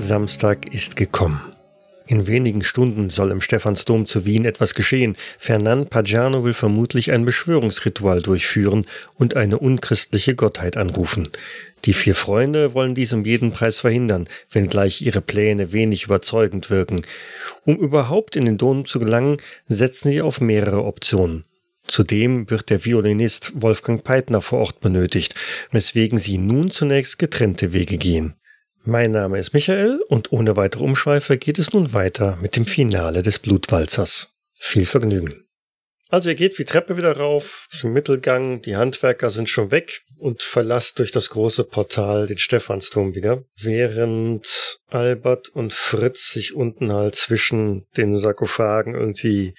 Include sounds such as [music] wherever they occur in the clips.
Samstag ist gekommen. In wenigen Stunden soll im Stephansdom zu Wien etwas geschehen. Fernand Pagiano will vermutlich ein Beschwörungsritual durchführen und eine unchristliche Gottheit anrufen. Die vier Freunde wollen dies um jeden Preis verhindern, wenngleich ihre Pläne wenig überzeugend wirken. Um überhaupt in den Dom zu gelangen, setzen sie auf mehrere Optionen. Zudem wird der Violinist Wolfgang Peitner vor Ort benötigt, weswegen sie nun zunächst getrennte Wege gehen. Mein Name ist Michael und ohne weitere Umschweife geht es nun weiter mit dem Finale des Blutwalzers. Viel Vergnügen. Also ihr geht die Treppe wieder rauf, zum Mittelgang, die Handwerker sind schon weg und verlasst durch das große Portal den Stephansturm wieder, während Albert und Fritz sich unten halt zwischen den Sarkophagen irgendwie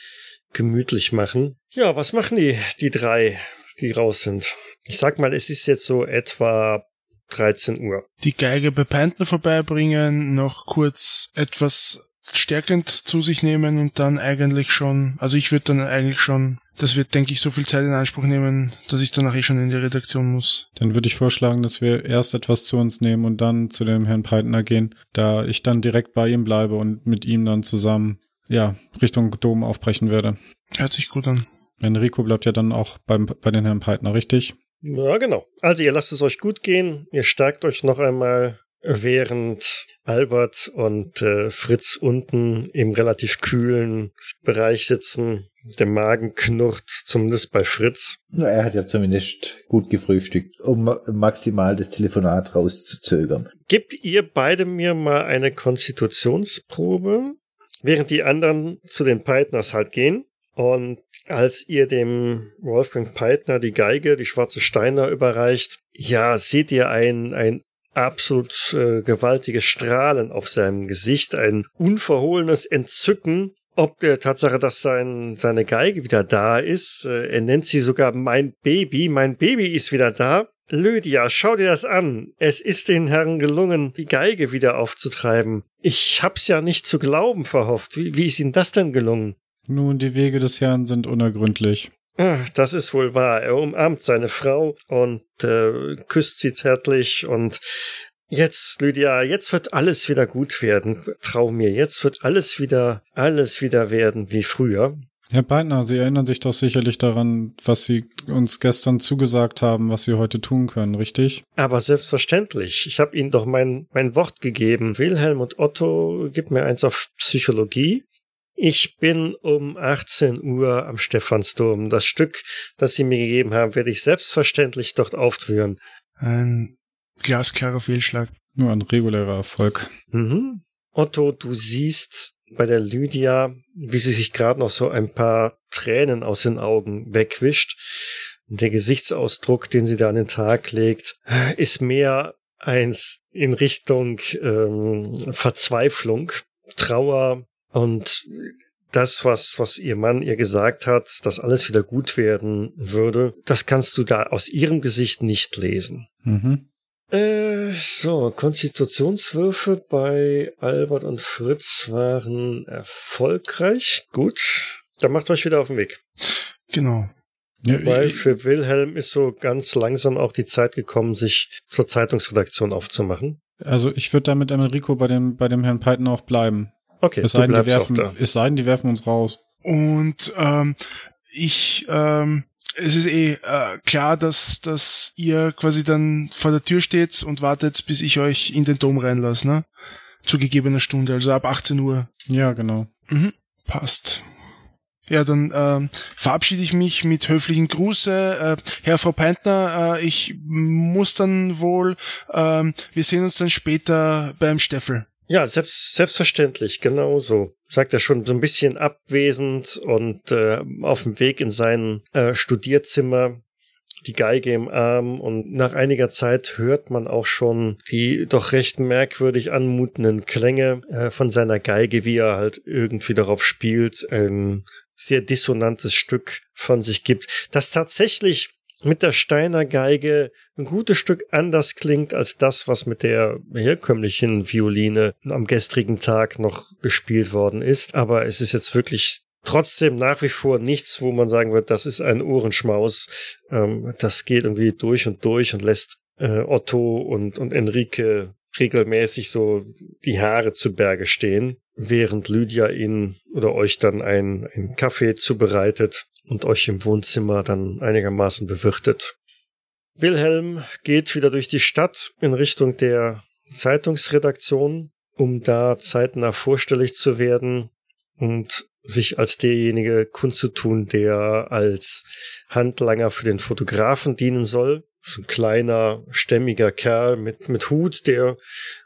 gemütlich machen. Ja, was machen die, die drei, die raus sind? Ich sag mal, es ist jetzt so etwa 13 Uhr. Die Geige bei Panther vorbeibringen, noch kurz etwas stärkend zu sich nehmen und dann eigentlich schon, also ich würde dann eigentlich schon, das wird, denke ich, so viel Zeit in Anspruch nehmen, dass ich danach eh schon in die Redaktion muss. Dann würde ich vorschlagen, dass wir erst etwas zu uns nehmen und dann zu dem Herrn Peitner gehen, da ich dann direkt bei ihm bleibe und mit ihm dann zusammen, ja, Richtung Dom aufbrechen werde. Hört sich gut an. Enrico bleibt ja dann auch beim, bei den Herrn Peitner, richtig? Ja, genau. Also ihr lasst es euch gut gehen, ihr stärkt euch noch einmal, während Albert und äh, Fritz unten im relativ kühlen Bereich sitzen. Der Magen knurrt, zumindest bei Fritz. Na, er hat ja zumindest gut gefrühstückt, um maximal das Telefonat rauszuzögern. Gebt ihr beide mir mal eine Konstitutionsprobe, während die anderen zu den Peitners halt gehen. Und als ihr dem Wolfgang Peitner die Geige, die schwarze Steiner überreicht, ja, seht ihr ein, ein absolut äh, gewaltiges Strahlen auf seinem Gesicht, ein unverhohlenes Entzücken, ob der Tatsache, dass sein, seine Geige wieder da ist. Äh, er nennt sie sogar mein Baby, mein Baby ist wieder da. Lydia, schau dir das an. Es ist den Herren gelungen, die Geige wieder aufzutreiben. Ich hab's ja nicht zu glauben verhofft. Wie, wie ist Ihnen das denn gelungen? Nun, die Wege des Herrn sind unergründlich. Ach, das ist wohl wahr. Er umarmt seine Frau und äh, küsst sie zärtlich und jetzt, Lydia, jetzt wird alles wieder gut werden. Trau mir, jetzt wird alles wieder, alles wieder werden wie früher. Herr Beitner, Sie erinnern sich doch sicherlich daran, was Sie uns gestern zugesagt haben, was Sie heute tun können, richtig? Aber selbstverständlich. Ich habe Ihnen doch mein, mein Wort gegeben. Wilhelm und Otto, gib mir eins auf Psychologie. Ich bin um 18 Uhr am Stephansdom. Das Stück, das Sie mir gegeben haben, werde ich selbstverständlich dort aufführen. Ein glasklarer Fehlschlag. Nur ein regulärer Erfolg. Mhm. Otto, du siehst bei der Lydia, wie sie sich gerade noch so ein paar Tränen aus den Augen wegwischt. Der Gesichtsausdruck, den sie da an den Tag legt, ist mehr eins in Richtung ähm, Verzweiflung, Trauer, und das, was, was ihr Mann ihr gesagt hat, dass alles wieder gut werden würde, das kannst du da aus ihrem Gesicht nicht lesen. Mhm. Äh, so, Konstitutionswürfe bei Albert und Fritz waren erfolgreich. Gut. Dann macht euch wieder auf den Weg. Genau. Ja, Weil für Wilhelm ist so ganz langsam auch die Zeit gekommen, sich zur Zeitungsredaktion aufzumachen. Also ich würde da mit Enrico bei dem, bei dem Herrn Python auch bleiben. Okay, es sei, denn, die werfen, es sei denn, die werfen uns raus. Und ähm, ich, ähm, es ist eh äh, klar, dass, dass ihr quasi dann vor der Tür steht und wartet, bis ich euch in den Dom reinlasse, ne? Zu gegebener Stunde, also ab 18 Uhr. Ja, genau. Mhm, passt. Ja, dann ähm, verabschiede ich mich mit höflichen Gruße. Äh, Herr Frau Peintner, äh, ich muss dann wohl, ähm, wir sehen uns dann später beim Steffel. Ja, selbst, selbstverständlich, genauso. Sagt er schon so ein bisschen abwesend und äh, auf dem Weg in sein äh, Studierzimmer, die Geige im Arm und nach einiger Zeit hört man auch schon die doch recht merkwürdig anmutenden Klänge äh, von seiner Geige, wie er halt irgendwie darauf spielt, ein sehr dissonantes Stück von sich gibt, das tatsächlich mit der Steiner Geige ein gutes Stück anders klingt als das, was mit der herkömmlichen Violine am gestrigen Tag noch gespielt worden ist. Aber es ist jetzt wirklich trotzdem nach wie vor nichts, wo man sagen wird, das ist ein Ohrenschmaus. Ähm, das geht irgendwie durch und durch und lässt äh, Otto und, und Enrique regelmäßig so die Haare zu Berge stehen, während Lydia ihn oder euch dann ein, ein Kaffee zubereitet und euch im Wohnzimmer dann einigermaßen bewirtet. Wilhelm geht wieder durch die Stadt in Richtung der Zeitungsredaktion, um da zeitnah vorstellig zu werden und sich als derjenige kundzutun, der als Handlanger für den Fotografen dienen soll. So ein kleiner, stämmiger Kerl mit, mit Hut, der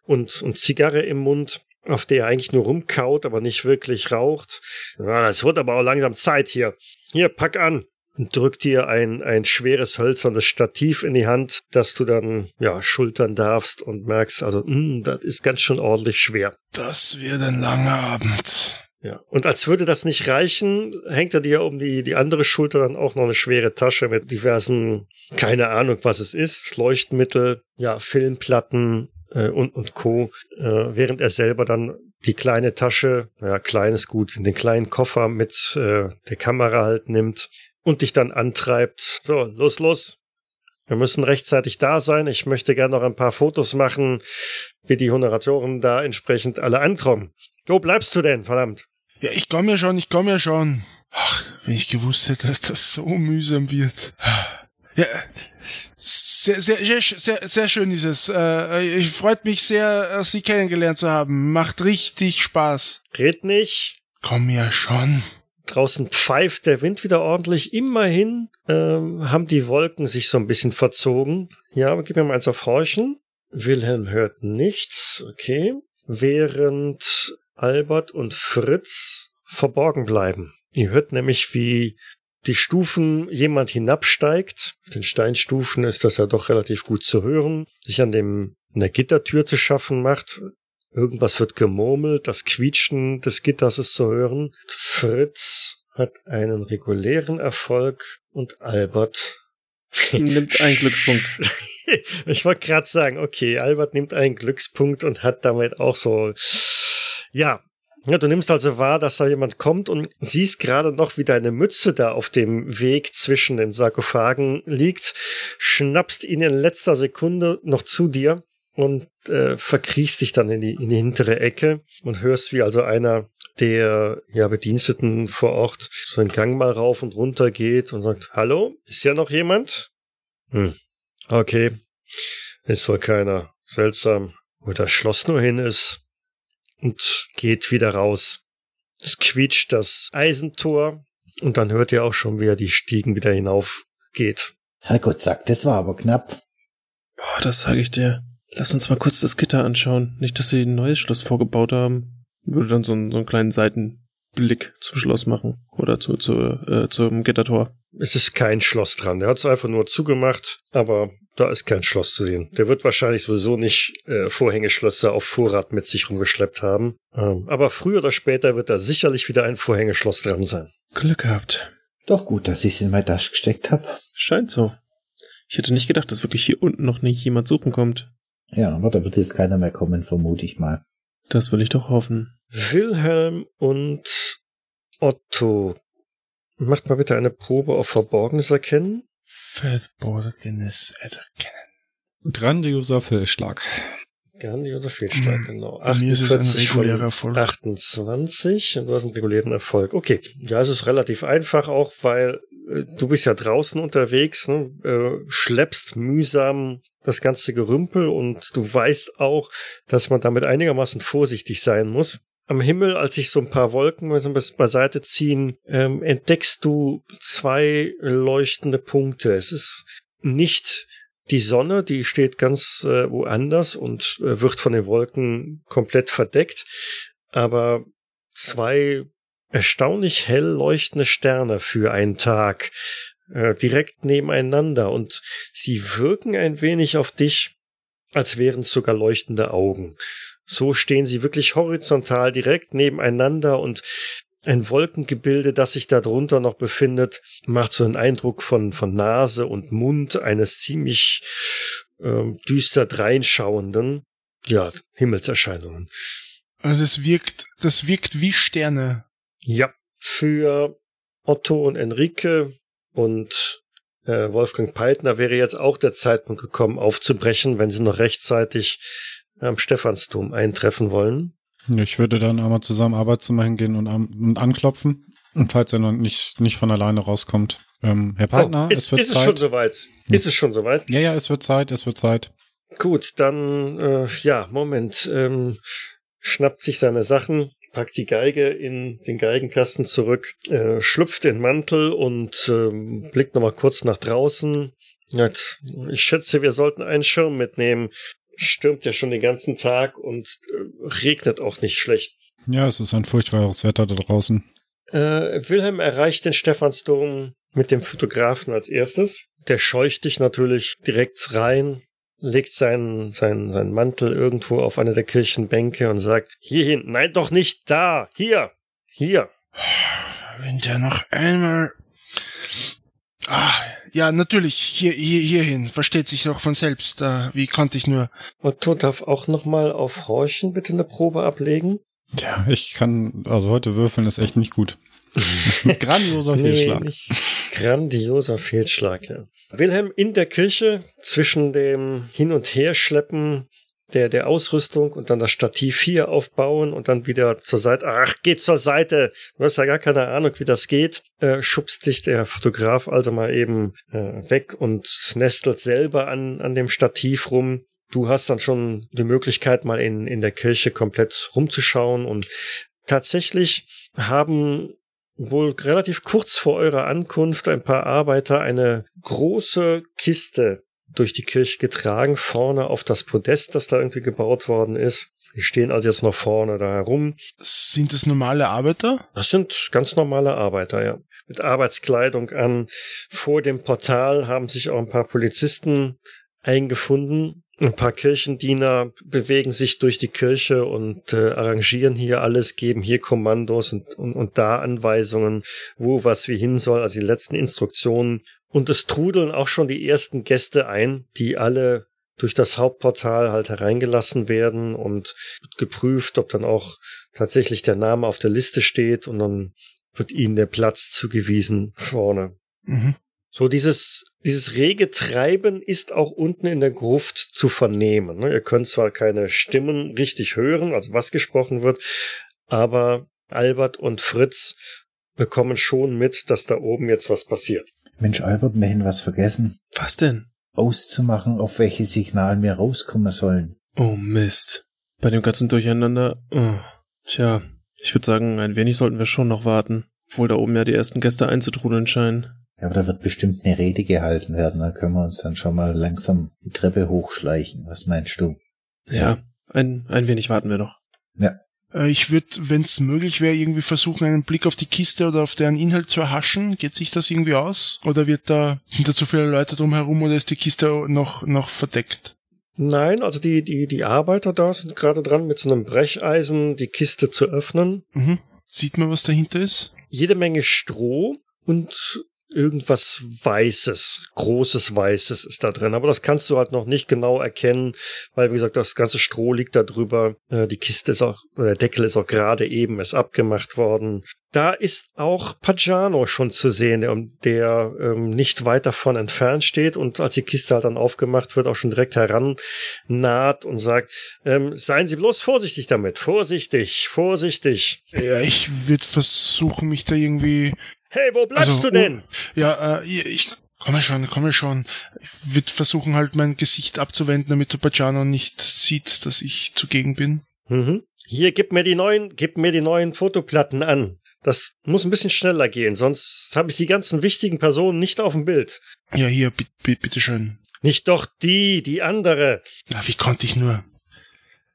und, und Zigarre im Mund, auf der er eigentlich nur rumkaut, aber nicht wirklich raucht. Ja, es wird aber auch langsam Zeit hier. Hier, pack an und drückt dir ein, ein schweres hölzernes Stativ in die Hand, das du dann ja schultern darfst und merkst, also mh, hm, das ist ganz schön ordentlich schwer. Das wird ein langer Abend. Ja, und als würde das nicht reichen, hängt er dir um die, die andere Schulter dann auch noch eine schwere Tasche mit diversen, keine Ahnung, was es ist, Leuchtmittel, ja, Filmplatten äh, und, und Co., äh, während er selber dann die kleine Tasche, ja, kleines gut, den kleinen Koffer mit äh, der Kamera halt nimmt und dich dann antreibt. So, los, los. Wir müssen rechtzeitig da sein. Ich möchte gerne noch ein paar Fotos machen, wie die Honoratoren da entsprechend alle ankommen. Wo bleibst du denn, verdammt? Ja, ich komme ja schon, ich komme ja schon. Ach, wenn ich gewusst hätte, dass das so mühsam wird. Ja, sehr, sehr, sehr, sehr, sehr schön ist es. Äh, ich freut mich sehr, Sie kennengelernt zu haben. Macht richtig Spaß. Red nicht. Komm ja schon. Draußen pfeift der Wind wieder ordentlich. Immerhin ähm, haben die Wolken sich so ein bisschen verzogen. Ja, aber gib mir mal eins auf Horchen. Wilhelm hört nichts. Okay. Während Albert und Fritz verborgen bleiben. Ihr hört nämlich, wie die Stufen jemand hinabsteigt. Auf den Steinstufen ist das ja doch relativ gut zu hören. Sich an dem, der Gittertür zu schaffen macht. Irgendwas wird gemurmelt. Das Quietschen des Gitters ist zu hören. Fritz hat einen regulären Erfolg und Albert nimmt einen Glückspunkt. [laughs] ich wollte gerade sagen, okay, Albert nimmt einen Glückspunkt und hat damit auch so ja. Ja, du nimmst also wahr, dass da jemand kommt und siehst gerade noch, wie deine Mütze da auf dem Weg zwischen den Sarkophagen liegt, schnappst ihn in letzter Sekunde noch zu dir und äh, verkriechst dich dann in die, in die hintere Ecke und hörst, wie also einer der ja, Bediensteten vor Ort so einen Gang mal rauf und runter geht und sagt, hallo, ist ja noch jemand? Hm. Okay, ist wohl keiner. Seltsam, wo das Schloss nur hin ist und geht wieder raus. Es quietscht das Eisentor und dann hört ihr auch schon, wie er die Stiegen wieder hinauf geht. Herrgott sagt, das war aber knapp. Boah, das sage ich dir. Lass uns mal kurz das Gitter anschauen. Nicht, dass sie ein neues Schloss vorgebaut haben. Würde dann so einen, so einen kleinen Seitenblick zum Schloss machen. Oder zu, zu, äh, zum Gittertor. Es ist kein Schloss dran. Der hat es einfach nur zugemacht, aber da ist kein Schloss zu sehen. Der wird wahrscheinlich sowieso nicht äh, Vorhängeschlösser auf Vorrat mit sich rumgeschleppt haben. Ähm, aber früher oder später wird da sicherlich wieder ein Vorhängeschloss dran sein. Glück gehabt. Doch gut, dass ich es in mein Tasche gesteckt habe. Scheint so. Ich hätte nicht gedacht, dass wirklich hier unten noch nicht jemand suchen kommt. Ja, aber da wird jetzt keiner mehr kommen, vermute ich mal. Das will ich doch hoffen. Wilhelm und Otto. Macht mal bitte eine Probe auf Verborgenes erkennen. Verborgenes erkennen. Grandioser Fehlschlag. Grandioser Fehlschlag, mhm. genau. Bei mir ist es ein regulärer Erfolg. 28 und du hast einen regulären Erfolg. Okay, ja, es ist relativ einfach auch, weil äh, du bist ja draußen unterwegs, ne, äh, schleppst mühsam das ganze Gerümpel und du weißt auch, dass man damit einigermaßen vorsichtig sein muss am Himmel, als sich so ein paar Wolken so beiseite ziehen, ähm, entdeckst du zwei leuchtende Punkte. Es ist nicht die Sonne, die steht ganz äh, woanders und äh, wird von den Wolken komplett verdeckt, aber zwei erstaunlich hell leuchtende Sterne für einen Tag äh, direkt nebeneinander und sie wirken ein wenig auf dich, als wären es sogar leuchtende Augen. So stehen sie wirklich horizontal direkt nebeneinander und ein Wolkengebilde, das sich darunter noch befindet, macht so einen Eindruck von, von Nase und Mund eines ziemlich ähm, düster dreinschauenden, ja, Himmelserscheinungen. Also es wirkt, das wirkt wie Sterne. Ja, für Otto und Enrique und äh, Wolfgang Peitner wäre jetzt auch der Zeitpunkt gekommen, aufzubrechen, wenn sie noch rechtzeitig am Stephansdom eintreffen wollen. Ich würde dann einmal zusammen Arbeitszimmer hingehen und, an, und anklopfen. Und falls er noch nicht, nicht von alleine rauskommt. Ähm, Herr Partner, oh, ist, es wird ist Zeit. es schon soweit? Ist es schon soweit? Ja, ja, es wird Zeit, es wird Zeit. Gut, dann, äh, ja, Moment. Ähm, schnappt sich seine Sachen, packt die Geige in den Geigenkasten zurück, äh, schlüpft den Mantel und ähm, blickt nochmal kurz nach draußen. Ich schätze, wir sollten einen Schirm mitnehmen. Stürmt ja schon den ganzen Tag und äh, regnet auch nicht schlecht. Ja, es ist ein furchtbares Wetter da draußen. Äh, Wilhelm erreicht den Stephansdom mit dem Fotografen als erstes. Der scheucht dich natürlich direkt rein, legt seinen, seinen, seinen Mantel irgendwo auf eine der Kirchenbänke und sagt, hierhin, nein, doch nicht da, hier, hier. Wenn der noch einmal... Ah, ja, natürlich, hier, hier, hierhin, versteht sich doch von selbst, da, wie konnte ich nur... Otto darf auch nochmal auf Horchen bitte eine Probe ablegen. Ja, ich kann, also heute würfeln ist echt nicht gut. [laughs] Grandioser Nee, Fehlschlag. nicht. Grandioser Fehlschlag, ja. Wilhelm in der Kirche zwischen dem Hin- und Herschleppen der, der Ausrüstung und dann das Stativ hier aufbauen und dann wieder zur Seite. Ach, geht zur Seite! Du hast ja gar keine Ahnung, wie das geht. Äh, schubst dich der Fotograf also mal eben äh, weg und nestelt selber an, an dem Stativ rum. Du hast dann schon die Möglichkeit, mal in, in der Kirche komplett rumzuschauen und tatsächlich haben wohl relativ kurz vor eurer Ankunft ein paar Arbeiter eine große Kiste durch die Kirche getragen, vorne auf das Podest, das da irgendwie gebaut worden ist. Die stehen also jetzt noch vorne da herum. Sind das normale Arbeiter? Das sind ganz normale Arbeiter, ja. Mit Arbeitskleidung an. Vor dem Portal haben sich auch ein paar Polizisten eingefunden. Ein paar Kirchendiener bewegen sich durch die Kirche und äh, arrangieren hier alles, geben hier Kommandos und, und, und da Anweisungen, wo was wie hin soll, also die letzten Instruktionen. Und es trudeln auch schon die ersten Gäste ein, die alle durch das Hauptportal halt hereingelassen werden und wird geprüft, ob dann auch tatsächlich der Name auf der Liste steht und dann wird ihnen der Platz zugewiesen vorne. Mhm. So dieses, dieses rege Treiben ist auch unten in der Gruft zu vernehmen. ne? Ihr könnt zwar keine Stimmen richtig hören, also was gesprochen wird, aber Albert und Fritz bekommen schon mit, dass da oben jetzt was passiert. Mensch, Albert, wir haben was vergessen. Was denn? Auszumachen, auf welches Signal wir rauskommen sollen. Oh Mist. Bei dem ganzen Durcheinander. Oh. Tja, ich würde sagen, ein wenig sollten wir schon noch warten. Obwohl da oben ja die ersten Gäste einzutrudeln scheinen. Ja, aber da wird bestimmt eine Rede gehalten werden. Da können wir uns dann schon mal langsam die Treppe hochschleichen. Was meinst du? Ja, ein, ein wenig warten wir noch. Ja, Ich würde, wenn es möglich wäre, irgendwie versuchen, einen Blick auf die Kiste oder auf deren Inhalt zu erhaschen. Geht sich das irgendwie aus? Oder wird da, sind da zu viele Leute drumherum oder ist die Kiste noch, noch verdeckt? Nein, also die, die, die Arbeiter da sind gerade dran, mit so einem Brecheisen die Kiste zu öffnen. Mhm. Sieht man, was dahinter ist? Jede Menge Stroh und irgendwas Weißes, großes Weißes ist da drin. Aber das kannst du halt noch nicht genau erkennen, weil, wie gesagt, das ganze Stroh liegt da drüber. Äh, Die Kiste ist auch, der Deckel ist auch gerade eben erst abgemacht worden. Da ist auch Pagano schon zu sehen, der, der ähm, nicht weit davon entfernt steht und als die Kiste halt dann aufgemacht wird, auch schon direkt heran naht und sagt, ähm, seien Sie bloß vorsichtig damit, vorsichtig, vorsichtig. Ja, ich würde versuchen, mich da irgendwie Hey, wo bleibst Also, du denn? Ja, äh, ich komme schon, komme schon. Ich würde versuchen halt mein Gesicht abzuwenden, damit der Pajano nicht sieht, dass ich zugegen bin. Mhm. Hier, gib mir die neuen, gib mir die neuen Fotoplatten an. Das muss ein bisschen schneller gehen, sonst habe ich die ganzen wichtigen Personen nicht auf dem Bild. Ja, hier, bitte, bitteschön. Nicht doch die, die andere. Na, wie konnte ich nur?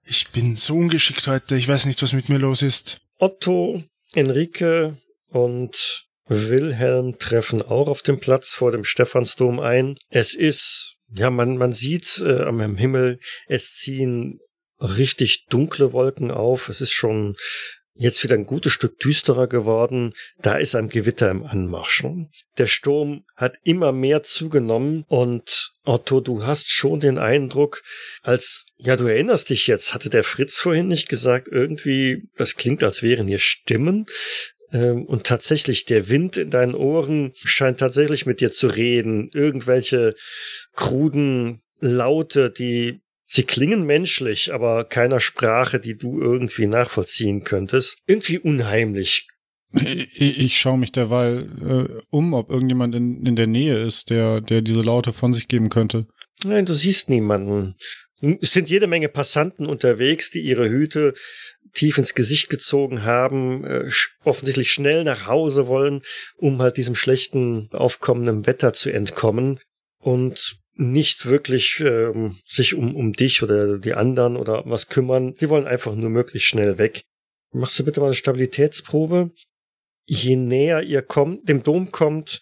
Ich bin so ungeschickt heute. Ich weiß nicht, was mit mir los ist. Otto, Enrique und Wilhelm treffen auch auf dem Platz vor dem Stephansdom ein. Es ist, ja, man, man sieht äh, am Himmel, es ziehen richtig dunkle Wolken auf. Es ist schon jetzt wieder ein gutes Stück düsterer geworden. Da ist ein Gewitter im Anmarsch. ne? Der Sturm hat immer mehr zugenommen und Otto, du hast schon den Eindruck, als, ja, du erinnerst dich jetzt, hatte der Fritz vorhin nicht gesagt, irgendwie, das klingt, als wären hier Stimmen. Ähm, Und tatsächlich, der Wind in deinen Ohren scheint tatsächlich mit dir zu reden. Irgendwelche kruden Laute, die Sie klingen menschlich, aber keiner Sprache, die du irgendwie nachvollziehen könntest. Irgendwie unheimlich. Ich, ich schaue mich derweil äh, um, ob irgendjemand in, in der Nähe ist, der, der diese Laute von sich geben könnte. Nein, du siehst niemanden. Es sind jede Menge Passanten unterwegs, die ihre Hüte tief ins Gesicht gezogen haben, äh, offensichtlich schnell nach Hause wollen, um halt diesem schlechten aufkommenden Wetter zu entkommen und nicht wirklich ähm, sich um, um dich oder die anderen oder was kümmern. Sie wollen einfach nur möglichst schnell weg. Machst du bitte mal eine Stabilitätsprobe? Je näher ihr kommt, dem Dom kommt,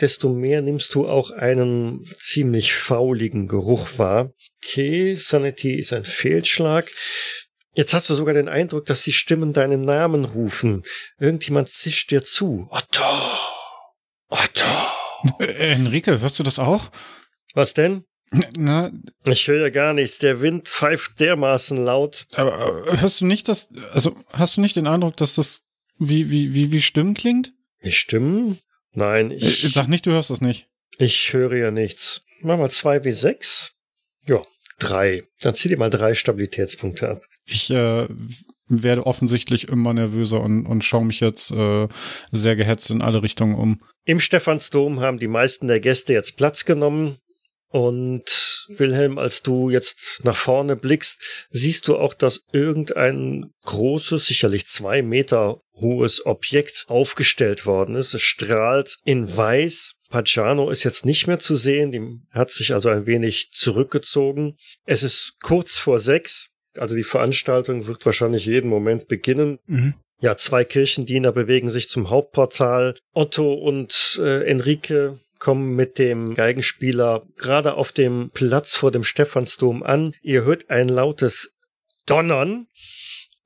desto mehr nimmst du auch einen ziemlich fauligen Geruch wahr. Okay, Sanity ist ein Fehlschlag. Jetzt hast du sogar den Eindruck, dass die Stimmen deinen Namen rufen. Irgendjemand zischt dir zu. Otto! Otto! Äh, Enrique, hörst du das auch? Was denn? Na, Ich höre ja gar nichts. Der Wind pfeift dermaßen laut. aber äh, hörst du nicht das, also hast du nicht den Eindruck, dass das wie, wie, wie, wie Stimmen klingt? Die Stimmen? Nein, Äh, ich, Sag nicht, du hörst das nicht. ich höre ja nichts. Mach mal zwei wie sechs. Ja, drei. Dann zieh dir mal drei Stabilitätspunkte ab. Ich äh, werde offensichtlich immer nervöser und, und schaue mich jetzt äh, sehr gehetzt in alle Richtungen um. Im Stephansdom haben die meisten der Gäste jetzt Platz genommen. Und Wilhelm, als du jetzt nach vorne blickst, siehst du auch, dass irgendein großes, sicherlich zwei Meter hohes Objekt aufgestellt worden ist. Es strahlt in weiß. Pagano ist jetzt nicht mehr zu sehen, die hat sich also ein wenig zurückgezogen. Es ist kurz vor sechs, also die Veranstaltung wird wahrscheinlich jeden Moment beginnen. Mhm. Ja, zwei Kirchendiener bewegen sich zum Hauptportal. Otto und äh, Enrique kommen mit dem Geigenspieler gerade auf dem Platz vor dem Stephansdom an. Ihr hört ein lautes Donnern.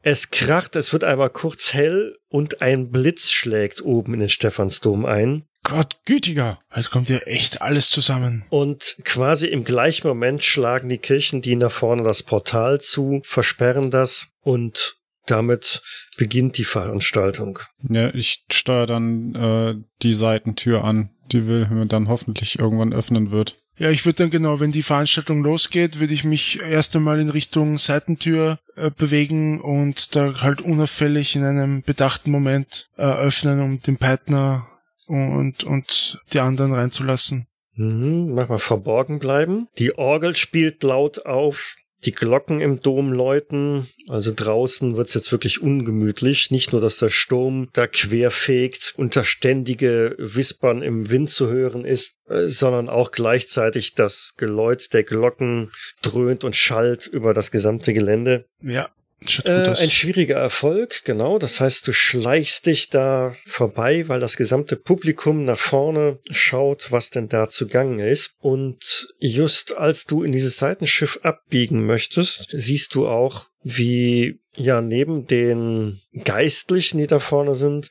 Es kracht, es wird einmal kurz hell und ein Blitz schlägt oben in den Stephansdom ein. Gott gütiger! Jetzt kommt ja echt alles zusammen. Und quasi im gleichen Moment schlagen die Kirchendiener vorne das Portal zu, versperren das und damit beginnt die Veranstaltung. Ja, ich steuere dann äh, die Seitentür an, die Wilhelm dann hoffentlich irgendwann öffnen wird. Ja, ich würde dann genau, wenn die Veranstaltung losgeht, würde ich mich erst einmal in Richtung Seitentür äh, bewegen und da halt unauffällig in einem bedachten Moment äh, öffnen, um den Peitner und, und die anderen reinzulassen. Mhm, mach mal verborgen bleiben. Die Orgel spielt laut auf. Die Glocken im Dom läuten. Also draußen wird's jetzt wirklich ungemütlich. Nicht nur, dass der Sturm da querfegt und das ständige Wispern im Wind zu hören ist, äh, sondern auch gleichzeitig das Geläut der Glocken dröhnt und schallt über das gesamte Gelände. Ja, Äh, ein schwieriger Erfolg, genau. Das heißt, du schleichst dich da vorbei, weil das gesamte Publikum nach vorne schaut, was denn da zugange ist. Und just als du in dieses Seitenschiff abbiegen möchtest, siehst du auch, wie ja neben den Geistlichen, die da vorne sind,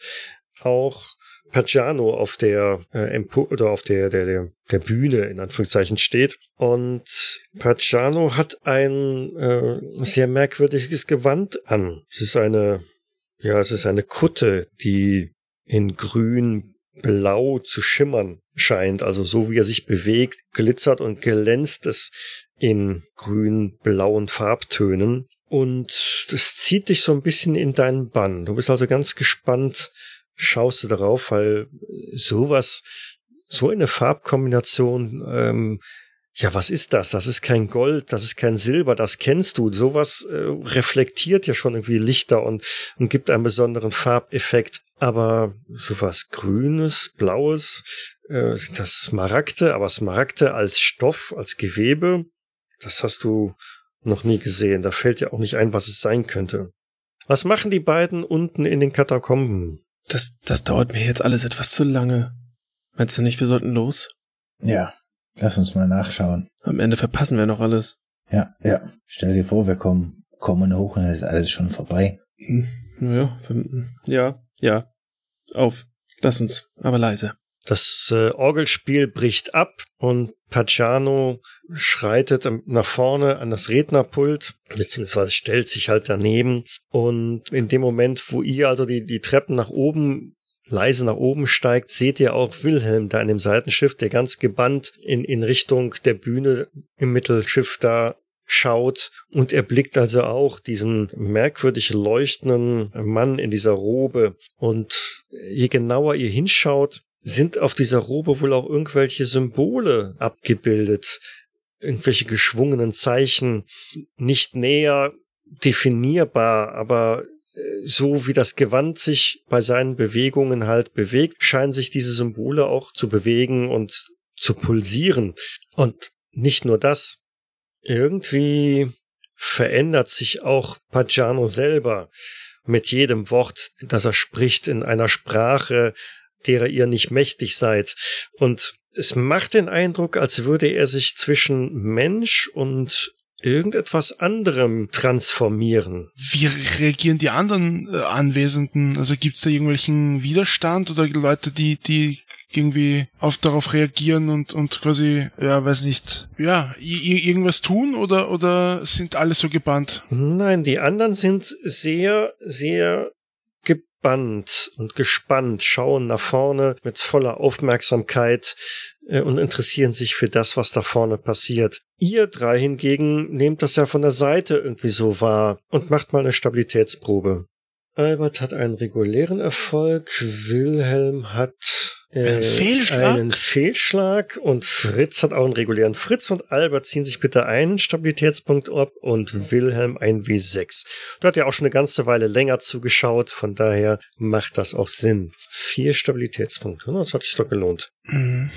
auch Pagano auf der äh, oder auf der, der, der, der Bühne in Anführungszeichen steht. Und Pagano hat ein äh, sehr merkwürdiges Gewand an. Es ist eine, ja, es ist eine Kutte, die in grün blau zu schimmern scheint. Also so wie er sich bewegt, glitzert und glänzt es in grün-blauen Farbtönen. Und das zieht dich so ein bisschen in deinen Bann. Du bist also ganz gespannt, schaust du darauf, weil sowas, so eine Farbkombination, ähm, ja, was ist das? Das ist kein Gold, das ist kein Silber, das kennst du. Sowas äh, reflektiert ja schon irgendwie Lichter und, und gibt einen besonderen Farbeffekt. Aber sowas Grünes, Blaues, äh, das Smaragde, aber Smaragde als Stoff, als Gewebe, das hast du noch nie gesehen. Da fällt dir auch nicht ein, was es sein könnte. Was machen die beiden unten in den Katakomben? Das, das dauert mir jetzt alles etwas zu lange. Meinst du nicht, wir sollten los? Ja, lass uns mal nachschauen. Am Ende verpassen wir noch alles. Ja, ja. Stell dir vor, wir kommen, kommen hoch und dann ist alles schon vorbei. Hm, Ja, ja, ja. Auf. Lass uns, aber leise. Das äh, Orgelspiel bricht ab und Pagano schreitet nach vorne an das Rednerpult, beziehungsweise stellt sich halt daneben. Und in dem Moment, wo ihr also die, die Treppen nach oben leise nach oben steigt, seht ihr auch Wilhelm da in dem Seitenschiff, der ganz gebannt in, in Richtung der Bühne im Mittelschiff da schaut und er blickt also auch diesen merkwürdig leuchtenden Mann in dieser Robe und je genauer ihr hinschaut, sind auf dieser Robe wohl auch irgendwelche Symbole abgebildet, irgendwelche geschwungenen Zeichen, nicht näher definierbar, aber äh, so wie das Gewand sich bei seinen Bewegungen halt bewegt, scheinen sich diese Symbole auch zu bewegen und zu pulsieren. Und nicht nur das, irgendwie verändert sich auch Pagano selber mit jedem Wort, das er spricht in einer Sprache, derer ihr nicht mächtig seid. Und es macht den Eindruck, als würde er sich zwischen Mensch und irgendetwas anderem transformieren. Wie reagieren die anderen äh, Anwesenden? Also gibt es da irgendwelchen Widerstand oder Leute, die, die irgendwie auf darauf reagieren und, und quasi, ja, weiß nicht, ja, irgendwas tun oder, oder sind alle so gebannt? Nein, die anderen sind sehr, sehr gebannt und gespannt, schauen nach vorne mit voller Aufmerksamkeit äh, und interessieren sich für das, was da vorne passiert. Ihr drei hingegen nehmt das ja von der Seite irgendwie so wahr und macht mal eine Stabilitätsprobe. Albert hat einen regulären Erfolg, Wilhelm hat äh, Fehlschlag? einen Fehlschlag und Fritz hat auch einen regulären. Fritz und Albert ziehen sich bitte einen Stabilitätspunkt ab und Wilhelm ein W6. Du hat ja auch schon eine ganze Weile länger zugeschaut, von daher macht das auch Sinn. Vier Stabilitätspunkte, das hat sich doch gelohnt. Mhm.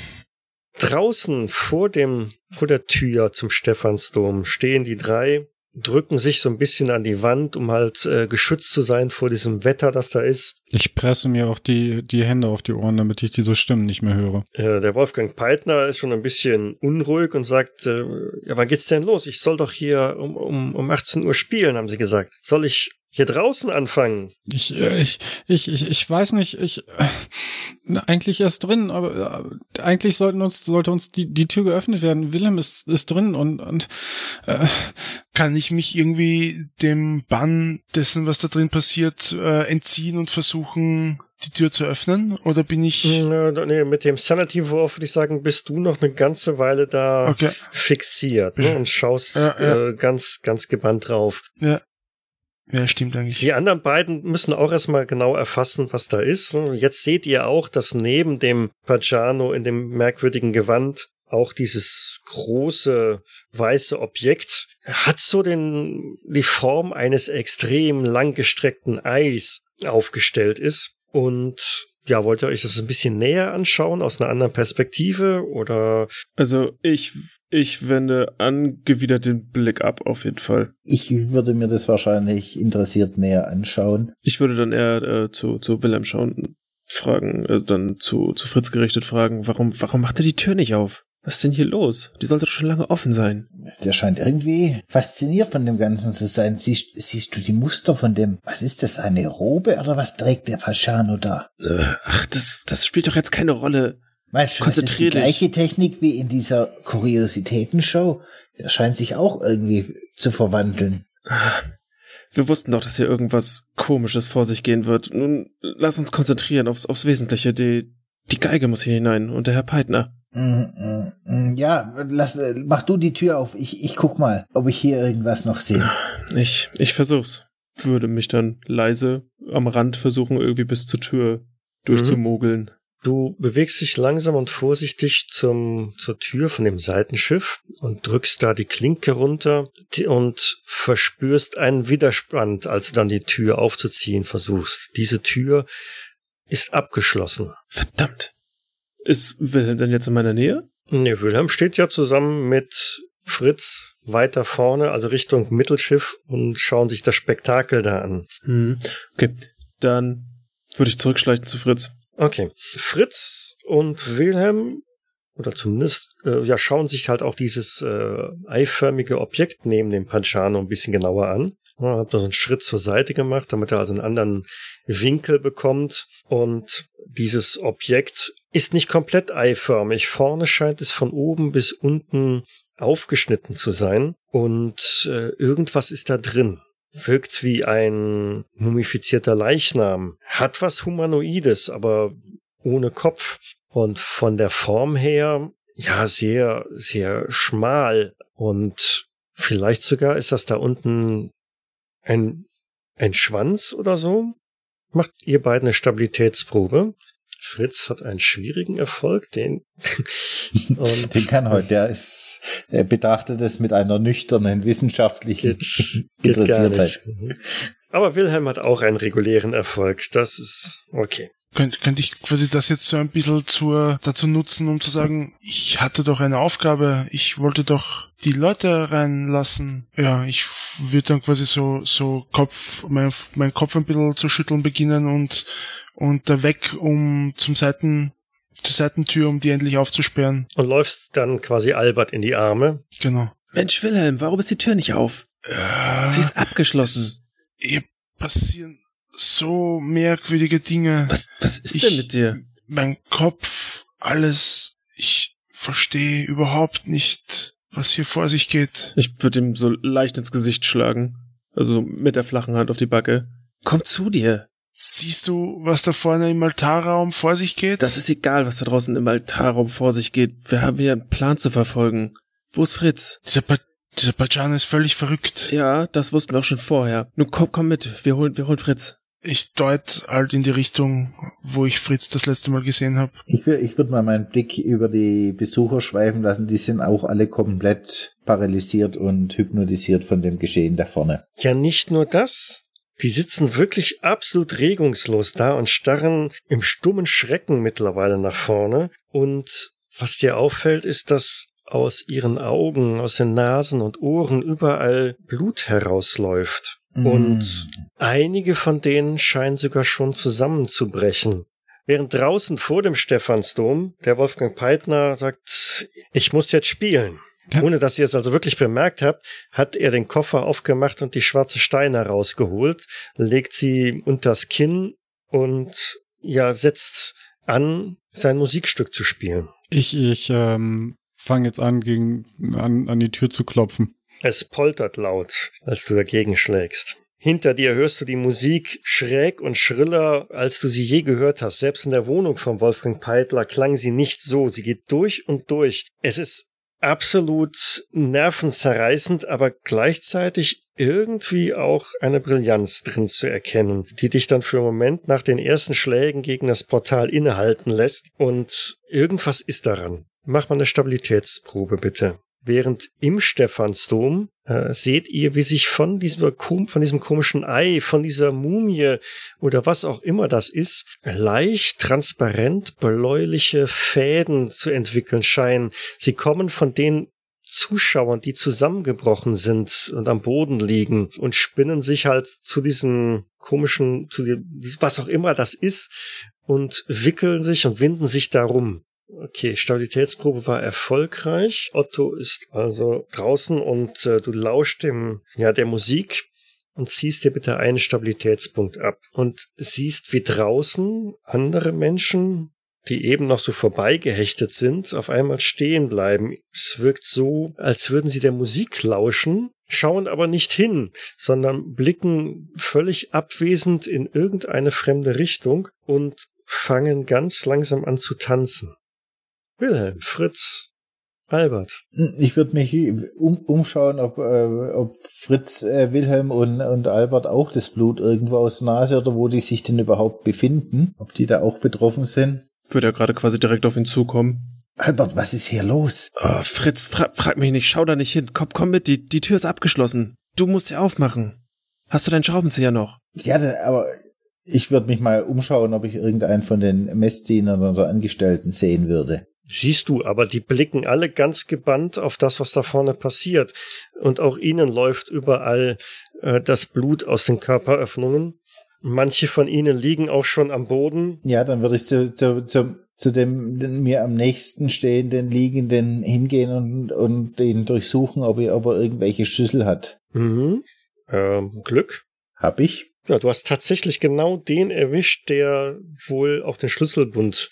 Draußen vor dem, vor der Tür zum Stephansdom stehen die drei drücken sich so ein bisschen an die Wand, um halt äh, geschützt zu sein vor diesem Wetter, das da ist. Ich presse mir auch die, die Hände auf die Ohren, damit ich diese Stimmen nicht mehr höre. Äh, der Wolfgang Peitner ist schon ein bisschen unruhig und sagt, äh, ja, wann geht's denn los? Ich soll doch hier um, um, um 18 Uhr spielen, haben sie gesagt. Soll ich hier draußen anfangen. Ich, äh, ich, ich, ich, ich weiß nicht, ich, äh, eigentlich erst drin, aber äh, eigentlich sollten uns, sollte uns die, die Tür geöffnet werden. Willem ist, ist drin und, und, äh, kann ich mich irgendwie dem Bann dessen, was da drin passiert, äh, entziehen und versuchen, die Tür zu öffnen? Oder bin ich. Nee, mit dem Sanity-Wurf würde ich sagen, bist du noch eine ganze Weile da okay. fixiert ne, und schaust ja, ja. Äh, ganz, ganz gebannt drauf. Ja. Ja, stimmt eigentlich. Die anderen beiden müssen auch erstmal genau erfassen, was da ist. Jetzt seht ihr auch, dass neben dem Pagano in dem merkwürdigen Gewand auch dieses große weiße Objekt hat so den, die Form eines extrem langgestreckten Eis aufgestellt ist. Und ja, wollt ihr euch das ein bisschen näher anschauen aus einer anderen Perspektive oder? Also ich ich wende angewidert den Blick ab, auf jeden Fall. Ich würde mir das wahrscheinlich interessiert näher anschauen. Ich würde dann eher äh, zu, zu Wilhelm schauen, fragen, äh, dann zu, zu Fritz gerichtet fragen, warum, warum macht er die Tür nicht auf? Was ist denn hier los? Die sollte doch schon lange offen sein. Der scheint irgendwie fasziniert von dem Ganzen zu sein. Siehst, siehst du die Muster von dem? Was ist das? Eine Robe oder was trägt der Fasciano da? Äh, ach, das, das spielt doch jetzt keine Rolle. Meinst du, das ist die gleiche Technik wie in dieser Kuriositätenshow? Er scheint sich auch irgendwie zu verwandeln. Wir wussten doch, dass hier irgendwas Komisches vor sich gehen wird. Nun, lass uns konzentrieren aufs, aufs Wesentliche. Die, die Geige muss hier hinein und der Herr Peitner. Mm, mm, mm, ja, lass, mach du die Tür auf. Ich, ich guck mal, ob ich hier irgendwas noch sehe. Ich, ich versuch's. Würde mich dann leise am Rand versuchen, irgendwie bis zur Tür durchzumogeln. Mhm. Du bewegst dich langsam und vorsichtig zum, zur Tür von dem Seitenschiff und drückst da die Klinke runter und verspürst einen Widerspann, als du dann die Tür aufzuziehen versuchst. Diese Tür ist abgeschlossen. Verdammt. Ist Wilhelm denn jetzt in meiner Nähe? Nee, Wilhelm steht ja zusammen mit Fritz weiter vorne, also Richtung Mittelschiff und schauen sich das Spektakel da an. Hm. Okay, dann würde ich zurückschleichen zu Fritz. Okay. Fritz und Wilhelm oder zumindest äh, ja schauen sich halt auch dieses äh, eiförmige Objekt neben dem Panciano ein bisschen genauer an. Ja, hab da so einen Schritt zur Seite gemacht, damit er also einen anderen Winkel bekommt. Und dieses Objekt ist nicht komplett eiförmig. Vorne scheint es von oben bis unten aufgeschnitten zu sein und äh, irgendwas ist da drin wirkt wie ein mumifizierter Leichnam, hat was Humanoides, aber ohne Kopf und von der Form her ja sehr, sehr schmal und Vielleicht sogar ist das da unten ein, ein Schwanz oder so. Macht ihr beiden eine Stabilitätsprobe. Fritz hat einen schwierigen Erfolg, den, [laughs] und den kann heute, der ist, er betrachtet es mit einer nüchternen wissenschaftlichen geht, [laughs] geht Interessiertheit. Mhm. Aber Wilhelm hat auch einen regulären Erfolg. Das ist okay. Könnte könnt ich quasi das jetzt so ein bisschen zur, dazu nutzen, um zu sagen, ich hatte doch eine Aufgabe, ich wollte doch die Leute reinlassen. Ja, ich würde dann quasi so, so Kopf, mein, mein Kopf ein bisschen zu schütteln beginnen und, und da weg, um zum Seiten, zur Seitentür, um die endlich aufzusperren. Und läufst dann quasi Albert in die Arme. Genau. Mensch, Wilhelm, warum ist die Tür nicht auf? Äh, Sie ist abgeschlossen. Es, ihr passieren so merkwürdige Dinge. Was, was ist Ich- denn mit dir? Mein Kopf, alles. Ich verstehe überhaupt nicht, was hier vor sich geht. Ich würde ihm so leicht ins Gesicht schlagen. Also mit der flachen Hand auf die Backe. Komm zu dir. Siehst du, was da vorne im Altarraum vor sich geht? Das ist egal, was da draußen im Altarraum vor sich geht. Wir haben hier einen Plan zu verfolgen. Wo ist Fritz? dieser, pa dieser Pajano ist völlig verrückt. Ja, das wussten wir auch schon vorher. Nun komm, komm mit. Wir holen, wir holen Fritz. Ich deut halt in die Richtung, wo ich Fritz das letzte Mal gesehen habe. Ich, wür- ich würde mal meinen Blick über die Besucher schweifen lassen. Die sind auch alle komplett paralysiert und hypnotisiert von dem Geschehen da vorne. Ja, nicht nur das. Die sitzen wirklich absolut regungslos da und starren im stummen Schrecken mittlerweile nach vorne. Und was dir auffällt, ist, dass aus ihren Augen, aus den Nasen und Ohren überall Blut herausläuft. Und einige von denen scheinen sogar schon zusammenzubrechen. Während draußen vor dem Stephansdom der Wolfgang Peitner sagt, ich muss jetzt spielen. Ohne dass ihr es also wirklich bemerkt habt, hat er den Koffer aufgemacht und die schwarze Steine rausgeholt, legt sie unters Kinn und ja, setzt an, sein Musikstück zu spielen. Ich, ich ähm, fange jetzt an, gegen, an, an die Tür zu klopfen. Es poltert laut, als du dagegen schlägst. Hinter dir hörst du die Musik schräg und schriller, als du sie je gehört hast. Selbst in der Wohnung von Wolfgang Peitler klang sie nicht so. Sie geht durch und durch. Es ist absolut nervenzerreißend, aber gleichzeitig irgendwie auch eine Brillanz drin zu erkennen, die dich dann für einen Moment nach den ersten Schlägen gegen das Portal innehalten lässt. Und irgendwas ist daran. Mach mal eine Stabilitätsprobe, bitte. Während im Stephansdom äh, seht ihr, wie sich von diesem, von diesem komischen Ei, von dieser Mumie oder was auch immer das ist, leicht transparent bläuliche Fäden zu entwickeln scheinen. Sie kommen von den Zuschauern, die zusammengebrochen sind und am Boden liegen und spinnen sich halt zu diesem komischen, zu dem, was auch immer das ist und wickeln sich und winden sich darum. Okay, Stabilitätsprobe war erfolgreich. Otto ist also draußen und äh, du lauscht dem, ja, der Musik und ziehst dir bitte einen Stabilitätspunkt ab und siehst, wie draußen andere Menschen, die eben noch so vorbeigehechtet sind, auf einmal stehen bleiben. Es wirkt so, als würden sie der Musik lauschen, schauen aber nicht hin, sondern blicken völlig abwesend in irgendeine fremde Richtung und fangen ganz langsam an zu tanzen. Wilhelm, Fritz, Albert. Ich würde mich um, umschauen, ob, äh, ob Fritz, äh, Wilhelm und, und Albert auch das Blut irgendwo aus der Nase oder wo die sich denn überhaupt befinden, ob die da auch betroffen sind. Würde ja gerade quasi direkt auf ihn zukommen. Albert, was ist hier los? Oh, Fritz, fra frag mich nicht, schau da nicht hin. Komm, komm mit, die, die Tür ist abgeschlossen. Du musst sie aufmachen. Hast du deinen Schraubenzieher noch? Ja, aber ich würde mich mal umschauen, ob ich irgendeinen von den Messdienern oder Angestellten sehen würde. Siehst du, aber die blicken alle ganz gebannt auf das, was da vorne passiert. Und auch ihnen läuft überall äh, das Blut aus den Körperöffnungen. Manche von ihnen liegen auch schon am Boden. Ja, dann würde ich zu, zu, zu, zu dem den mir am nächsten stehenden Liegenden hingehen und, und ihn durchsuchen, ob er, ob er irgendwelche Schlüssel hat. Mhm. Ähm, Glück. Hab ich? Ja, du hast tatsächlich genau den erwischt, der wohl auch den Schlüsselbund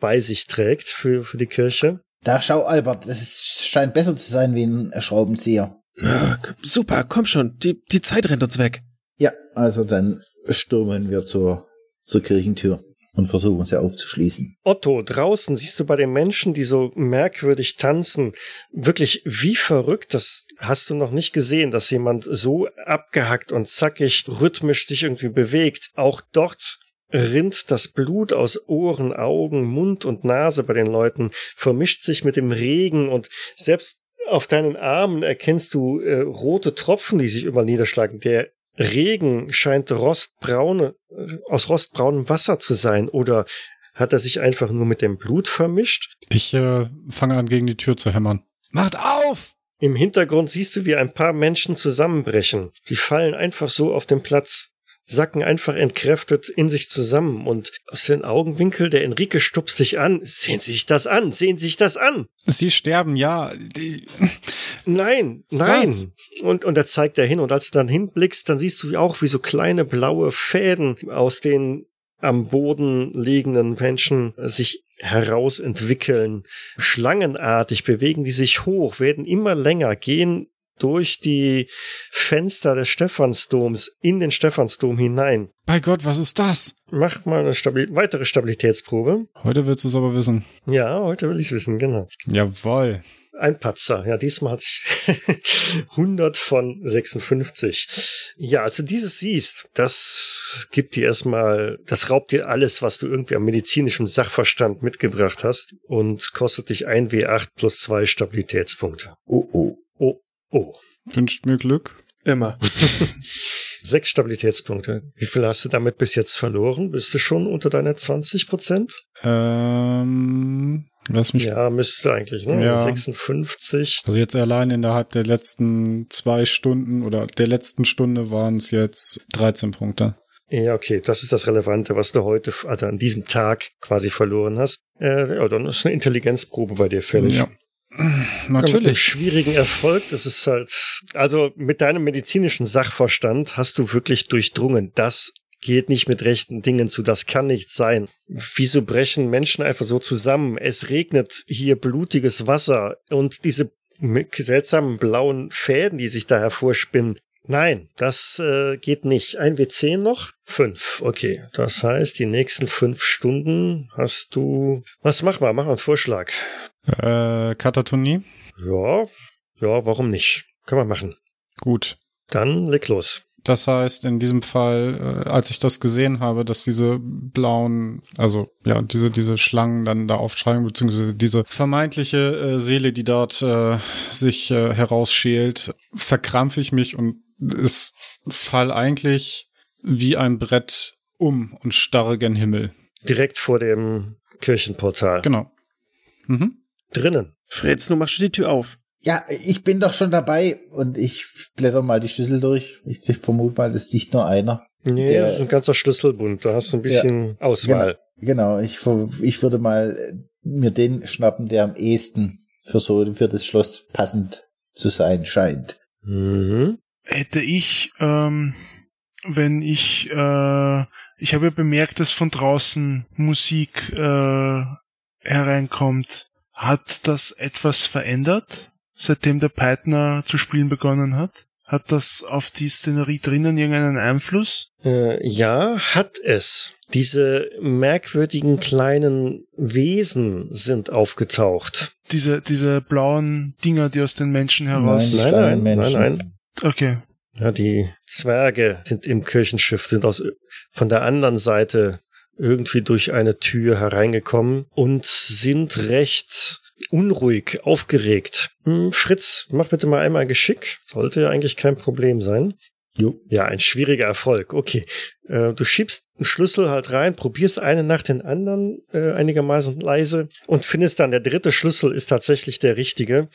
bei sich trägt für, für die Kirche. Da schau, Albert, das ist, scheint besser zu sein wie ein Schraubenzieher. Ah, super, komm schon, die, die Zeit rennt uns weg. Ja, also dann stürmen wir zur, zur Kirchentür. und versuchen sie aufzuschließen. Otto, draußen siehst du bei den Menschen, die so merkwürdig tanzen, wirklich wie verrückt, das hast du noch nicht gesehen, dass jemand so abgehackt und zackig rhythmisch sich irgendwie bewegt. Auch dort rinnt das Blut aus Ohren, Augen, Mund und Nase bei den Leuten, vermischt sich mit dem Regen und selbst auf deinen Armen erkennst du äh, rote Tropfen, die sich überall niederschlagen. Der Regen scheint rostbraune, äh, aus rostbraunem Wasser zu sein oder hat er sich einfach nur mit dem Blut vermischt? Ich äh, fange an, gegen die Tür zu hämmern. Macht auf! Im Hintergrund siehst du, wie ein paar Menschen zusammenbrechen. Die fallen einfach so auf den Platz sacken einfach entkräftet in sich zusammen und aus den Augenwinkel der Enrique stupst sich an. Sehen Sie sich das an, sehen Sie sich das an. Sie sterben, ja. Nein, nein. Was? Und, und er zeigt dahin und als du dann hinblickst, dann siehst du auch wie so kleine blaue Fäden aus den am Boden liegenden Menschen sich herausentwickeln. Schlangenartig bewegen die sich hoch, werden immer länger, gehen durch die Fenster des Stephansdoms in den Stephansdom hinein. Bei Gott, was ist das? Mach mal eine Stabil weitere Stabilitätsprobe. Heute willst du es aber wissen. Ja, heute will ich es wissen, genau. Jawoll. Ein Patzer. Ja, diesmal hat ich 100 von 56. Ja, als du dieses siehst, das gibt dir erstmal, das raubt dir alles, was du irgendwie am medizinischen Sachverstand mitgebracht hast und kostet dich ein W8 plus zwei Stabilitätspunkte. Oh, oh. Oh. Wünscht mir Glück. Immer. [laughs] Sechs Stabilitätspunkte. Wie viel hast du damit bis jetzt verloren? Bist du schon unter deiner 20 Prozent? Ähm, lass mich. Ja, müsste eigentlich, ne? Ja. 56. Also jetzt allein innerhalb der letzten zwei Stunden oder der letzten Stunde waren es jetzt 13 Punkte. Ja, okay, das ist das Relevante, was du heute, also an diesem Tag quasi verloren hast. Äh, ja, dann ist eine Intelligenzprobe bei dir fällig. Ja. Natürlich. Schwierigen Erfolg. Das ist halt, also mit deinem medizinischen Sachverstand hast du wirklich durchdrungen. Das geht nicht mit rechten Dingen zu. Das kann nicht sein. Wieso brechen Menschen einfach so zusammen? Es regnet hier blutiges Wasser und diese seltsamen blauen Fäden, die sich da hervorspinnen. Nein, das äh, geht nicht. Ein W10 noch? Fünf. Okay. Das heißt, die nächsten fünf Stunden hast du. Was mach mal? Mach mal einen Vorschlag. Äh, Katatonie? Ja, ja, warum nicht? Kann man machen. Gut. Dann leg los. Das heißt, in diesem Fall, äh, als ich das gesehen habe, dass diese blauen, also ja, diese, diese Schlangen dann da aufschreiben, beziehungsweise diese vermeintliche äh, Seele, die dort äh, sich äh, herausschält, verkrampfe ich mich und es fall eigentlich wie ein Brett um und starre gen Himmel. Direkt vor dem Kirchenportal. Genau. Mhm drinnen. Fritz, nun machst du die Tür auf. Ja, ich bin doch schon dabei und ich blätter mal die Schlüssel durch. Ich vermute mal, das ist nicht nur einer. Nee, der, das ist ein ganzer Schlüsselbund. Da hast du ein bisschen ja, Auswahl. Genau, genau, ich, ich würde mal mir den schnappen, der am ehesten für so, für das Schloss passend zu sein scheint. Mhm. Hätte ich, ähm, wenn ich, äh, ich habe ja bemerkt, dass von draußen Musik äh, hereinkommt. Hat das etwas verändert, seitdem der Peitner zu spielen begonnen hat? Hat das auf die Szenerie drinnen irgendeinen Einfluss? Äh, ja, hat es. Diese merkwürdigen kleinen Wesen sind aufgetaucht. Diese, diese blauen Dinger, die aus den Menschen heraus. Nein, nein, nein, nein, nein. Okay. Ja, die Zwerge sind im Kirchenschiff, sind aus, von der anderen Seite irgendwie durch eine Tür hereingekommen und sind recht unruhig, aufgeregt. Hm, Fritz, mach bitte mal einmal Geschick. Sollte ja eigentlich kein Problem sein. Jo. Ja, ein schwieriger Erfolg. Okay. Äh, du schiebst einen Schlüssel halt rein, probierst einen nach den anderen äh, einigermaßen leise und findest dann, der dritte Schlüssel ist tatsächlich der richtige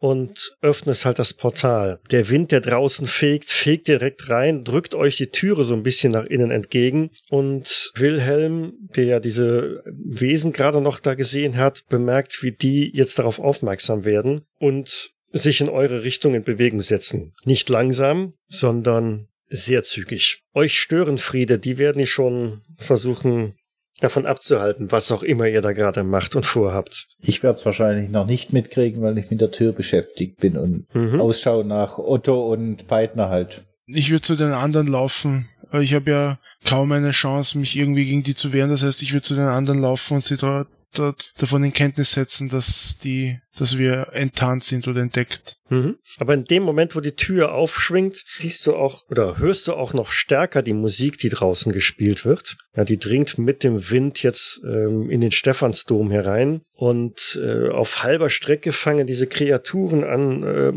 und öffnest halt das Portal. Der Wind, der draußen fegt, fegt direkt rein, drückt euch die Türe so ein bisschen nach innen entgegen und Wilhelm, der ja diese Wesen gerade noch da gesehen hat, bemerkt, wie die jetzt darauf aufmerksam werden und sich in eure Richtung in Bewegung setzen. Nicht langsam, sondern sehr zügig. Euch stören Friede, die werden die schon versuchen davon abzuhalten, was auch immer ihr da gerade macht und vorhabt. Ich werde es wahrscheinlich noch nicht mitkriegen, weil ich mit der Tür beschäftigt bin und mhm. Ausschau nach Otto und Peitner halt. Ich würde zu den anderen laufen, ich habe ja kaum eine Chance, mich irgendwie gegen die zu wehren. Das heißt, ich würde zu den anderen laufen und sie dort davon in Kenntnis setzen, dass die, dass wir enttarnt sind oder entdeckt. Mhm. Aber in dem Moment, wo die Tür aufschwingt, siehst du auch oder hörst du auch noch stärker die Musik, die draußen gespielt wird. Ja, die dringt mit dem Wind jetzt ähm, in den Stephansdom herein und äh, auf halber Strecke fangen diese Kreaturen an. Äh,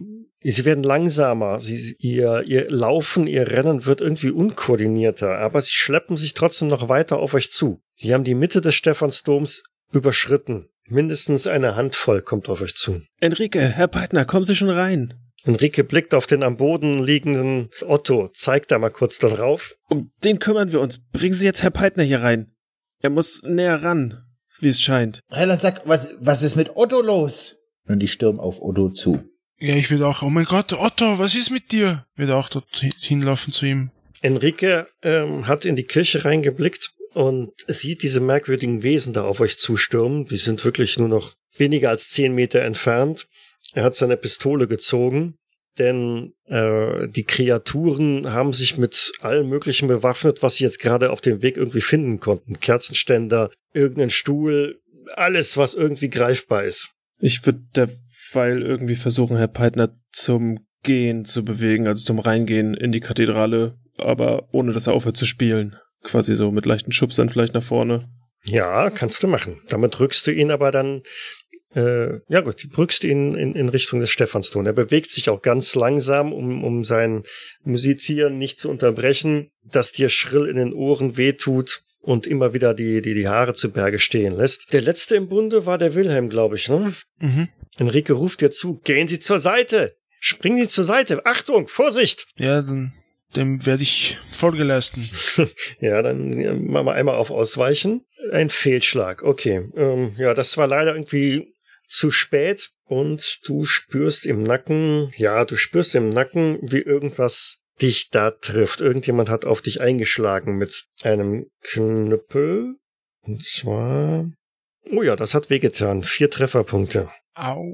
Sie werden langsamer, sie, ihr, ihr Laufen, ihr Rennen wird irgendwie unkoordinierter, aber sie schleppen sich trotzdem noch weiter auf euch zu. Sie haben die Mitte des Stephansdoms überschritten. Mindestens eine Handvoll kommt auf euch zu. Enrique, Herr Peitner, kommen Sie schon rein. Enrique blickt auf den am Boden liegenden Otto, zeigt da mal kurz darauf. Um den kümmern wir uns. Bringen Sie jetzt Herr Peitner hier rein. Er muss näher ran, wie es scheint. Heiland, sag, was, was ist mit Otto los? Und ich stürm auf Otto zu. Ja, ich würde auch, oh mein Gott, Otto, was ist mit dir? Würde auch dort hinlaufen zu ihm. Enrique ähm, hat in die Kirche reingeblickt und sieht diese merkwürdigen Wesen da auf euch zustürmen. Die sind wirklich nur noch weniger als zehn Meter entfernt. Er hat seine Pistole gezogen, denn äh, die Kreaturen haben sich mit allem Möglichen bewaffnet, was sie jetzt gerade auf dem Weg irgendwie finden konnten. Kerzenständer, irgendein Stuhl, alles, was irgendwie greifbar ist. Ich würde derweil irgendwie versuchen, Herr Peitner zum Gehen zu bewegen, also zum Reingehen in die Kathedrale, aber ohne dass er aufhört zu spielen. Quasi so mit leichten Schubsern vielleicht nach vorne. Ja, kannst du machen. Damit rückst du ihn aber dann, äh, ja gut, rückst ihn in, in Richtung des Stephansdom. Er bewegt sich auch ganz langsam, um, um sein Musizieren nicht zu unterbrechen, das dir schrill in den Ohren wehtut und immer wieder die, die, die Haare zu Berge stehen lässt. Der letzte im Bunde war der Wilhelm, glaube ich, ne? Mhm. Enrique ruft dir zu, gehen Sie zur Seite! Springen Sie zur Seite! Achtung, Vorsicht! Ja, dann dem werde ich Folge leisten. [laughs] ja, dann machen wir einmal auf Ausweichen. Ein Fehlschlag. Okay. Ähm, ja, das war leider irgendwie zu spät und du spürst im Nacken, ja, du spürst im Nacken, wie irgendwas dich da trifft. Irgendjemand hat auf dich eingeschlagen mit einem Knüppel. Und zwar. Oh ja, das hat wehgetan. Vier Trefferpunkte. Au.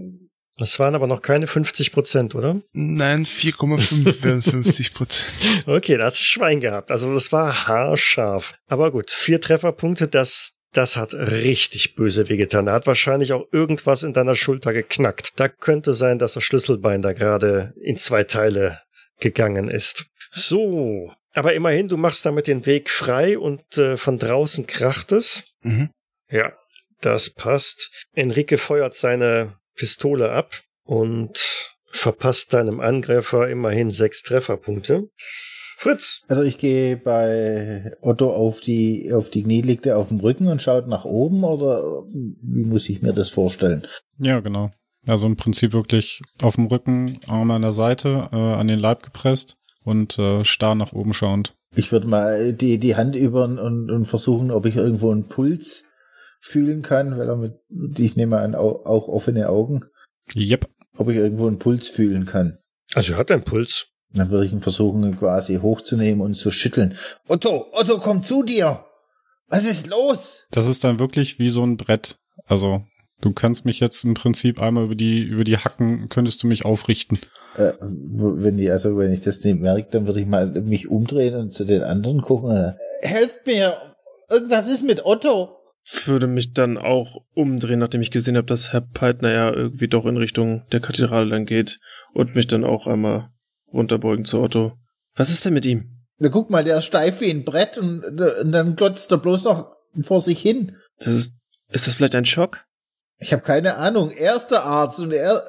Das waren aber noch keine 50 Prozent, oder? Nein, 4,5 wären 50 Prozent. [laughs] Okay, da hast du Schwein gehabt. Also das war haarscharf. Aber gut, vier Trefferpunkte, das, das hat richtig böse wehgetan. Da hat wahrscheinlich auch irgendwas in deiner Schulter geknackt. Da könnte sein, dass das Schlüsselbein da gerade in zwei Teile gegangen ist. So, aber immerhin, du machst damit den Weg frei und äh, von draußen kracht es. Mhm. Ja, das passt. Enrique feuert seine Pistole ab und verpasst deinem Angreifer immerhin sechs Trefferpunkte. Fritz. Also ich gehe bei Otto auf die auf die Knie, liegt er auf dem Rücken und schaut nach oben oder wie muss ich mir das vorstellen? Ja, genau. Also im Prinzip wirklich auf dem Rücken, Arm an der Seite, äh, an den Leib gepresst und äh, starr nach oben schauend. Ich würde mal die die Hand über und, und versuchen, ob ich irgendwo einen Puls fühlen kann, weil er mit, ich nehme an, auch, auch offene Augen. Yep. Ob ich irgendwo einen Puls fühlen kann. Also er hat einen Puls. Dann würde ich ihn versuchen, quasi hochzunehmen und zu schütteln. Otto, Otto, komm zu dir! Was ist los? Das ist dann wirklich wie so ein Brett. Also, du kannst mich jetzt im Prinzip einmal über die, über die Hacken, könntest du mich aufrichten. Äh, wenn die, also wenn ich das nicht merke, dann würde ich mal mich umdrehen und zu den anderen gucken. Helft mir! Irgendwas ist mit Otto! Würde mich dann auch umdrehen, nachdem ich gesehen habe, dass Herr Peitner ja irgendwie doch in Richtung der Kathedrale dann geht und mich dann auch einmal runterbeugen zu Otto. Was ist denn mit ihm? Na guck mal, der ist steif wie ein Brett und, und dann glotzt er bloß noch vor sich hin. Das ist, ist das vielleicht ein Schock? Ich habe keine Ahnung. Er ist der Arzt und er,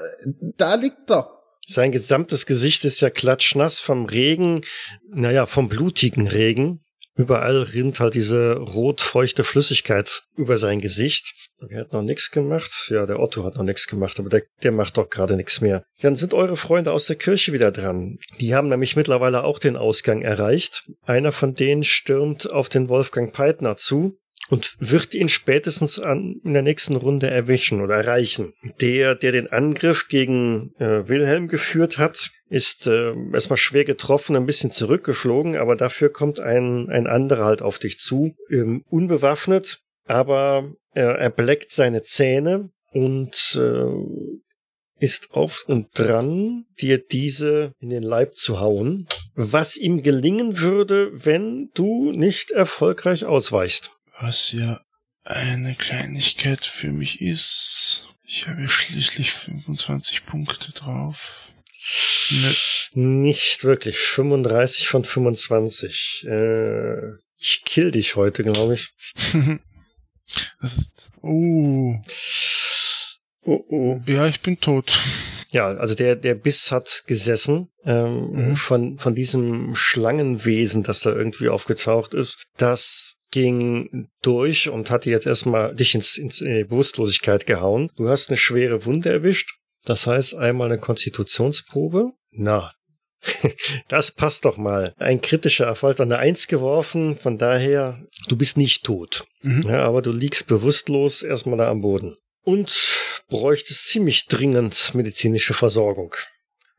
da liegt er. Sein gesamtes Gesicht ist ja klatschnass vom Regen, naja, vom blutigen Regen. Überall rinnt halt diese rotfeuchte Flüssigkeit über sein Gesicht. Er hat noch nichts gemacht. Ja, der Otto hat noch nichts gemacht, aber der, der macht doch gerade nichts mehr. Dann sind eure Freunde aus der Kirche wieder dran. Die haben nämlich mittlerweile auch den Ausgang erreicht. Einer von denen stürmt auf den Wolfgang Peitner zu und wird ihn spätestens an, in der nächsten Runde erwischen oder erreichen. Der, der den Angriff gegen äh, Wilhelm geführt hat, ist äh, erstmal schwer getroffen, ein bisschen zurückgeflogen, aber dafür kommt ein, ein anderer halt auf dich zu, ähm, unbewaffnet, aber äh, er bleckt seine Zähne und äh, ist auf und dran, dir diese in den Leib zu hauen, was ihm gelingen würde, wenn du nicht erfolgreich ausweichst. Was ja eine Kleinigkeit für mich ist. Ich habe schließlich 25 Punkte drauf. Ne. Nicht wirklich. 35 von 25. Äh, ich kill dich heute, glaube ich. [laughs] das ist, oh. Oh, oh. Ja, ich bin tot. Ja, also der, der Biss hat gesessen ähm, mhm. von, von diesem Schlangenwesen, das da irgendwie aufgetaucht ist. Das ging durch und hatte jetzt erstmal dich ins, ins äh, Bewusstlosigkeit gehauen. Du hast eine schwere Wunde erwischt. Das heißt einmal eine Konstitutionsprobe. Na, [laughs] das passt doch mal. Ein kritischer Erfolg an der Eins geworfen, von daher, du bist nicht tot. Mhm. Ja, aber du liegst bewusstlos erstmal da am Boden. Und bräuchtest ziemlich dringend medizinische Versorgung.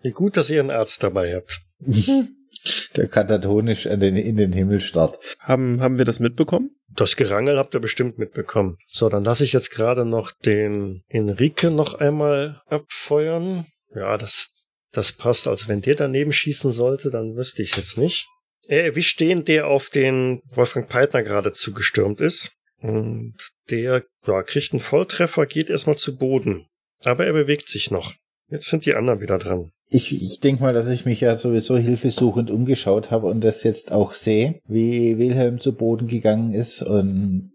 Wie gut, dass ihr einen Arzt dabei habt. [laughs] Der katatonisch in den, in den Himmel starrt. Haben, haben wir das mitbekommen? Das Gerangel habt ihr bestimmt mitbekommen. So, dann lasse ich jetzt gerade noch den Enrique noch einmal abfeuern. Ja, das, das passt. Also wenn der daneben schießen sollte, dann wüsste ich es jetzt nicht. Er erwischt den, der auf den Wolfgang Peitner gerade zugestürmt ist. Und der ja, kriegt einen Volltreffer, geht erstmal zu Boden. Aber er bewegt sich noch. Jetzt sind die anderen wieder dran. Ich, ich denke mal, dass ich mich ja sowieso hilfesuchend umgeschaut habe und das jetzt auch sehe, wie Wilhelm zu Boden gegangen ist und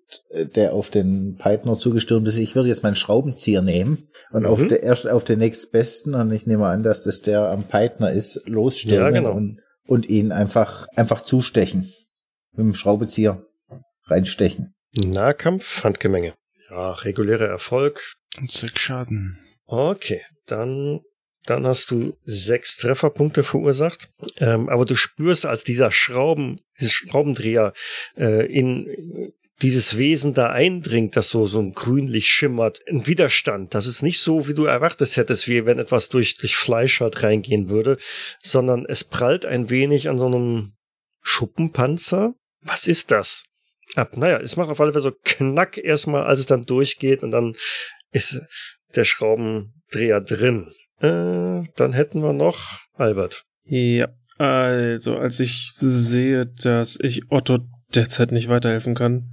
der auf den Peitner zugestürmt ist. Ich würde jetzt meinen Schraubenzieher nehmen und mhm. auf der erst auf den nächstbesten, und ich nehme an, dass das der am Peitner ist, losstürmen ja, genau. und, und ihn einfach, einfach zustechen. Mit dem Schraubenzieher reinstechen. Nahkampf, Handgemenge. Ja, regulärer Erfolg. Und sechs Schaden. Okay, dann, dann hast du sechs Trefferpunkte verursacht. Ähm, aber du spürst, als dieser Schrauben, dieses Schraubendreher äh, in dieses Wesen da eindringt, das so, so ein grünlich schimmert, ein Widerstand. Das ist nicht so, wie du erwartet hättest, wie wenn etwas durch, durch Fleisch halt reingehen würde, sondern es prallt ein wenig an so einem Schuppenpanzer. Was ist das? Ab. Naja, es macht auf alle Fälle so knack erstmal, als es dann durchgeht und dann ist der Schraubendreher drin. Äh, dann hätten wir noch Albert. Ja, also als ich sehe, dass ich Otto derzeit nicht weiterhelfen kann,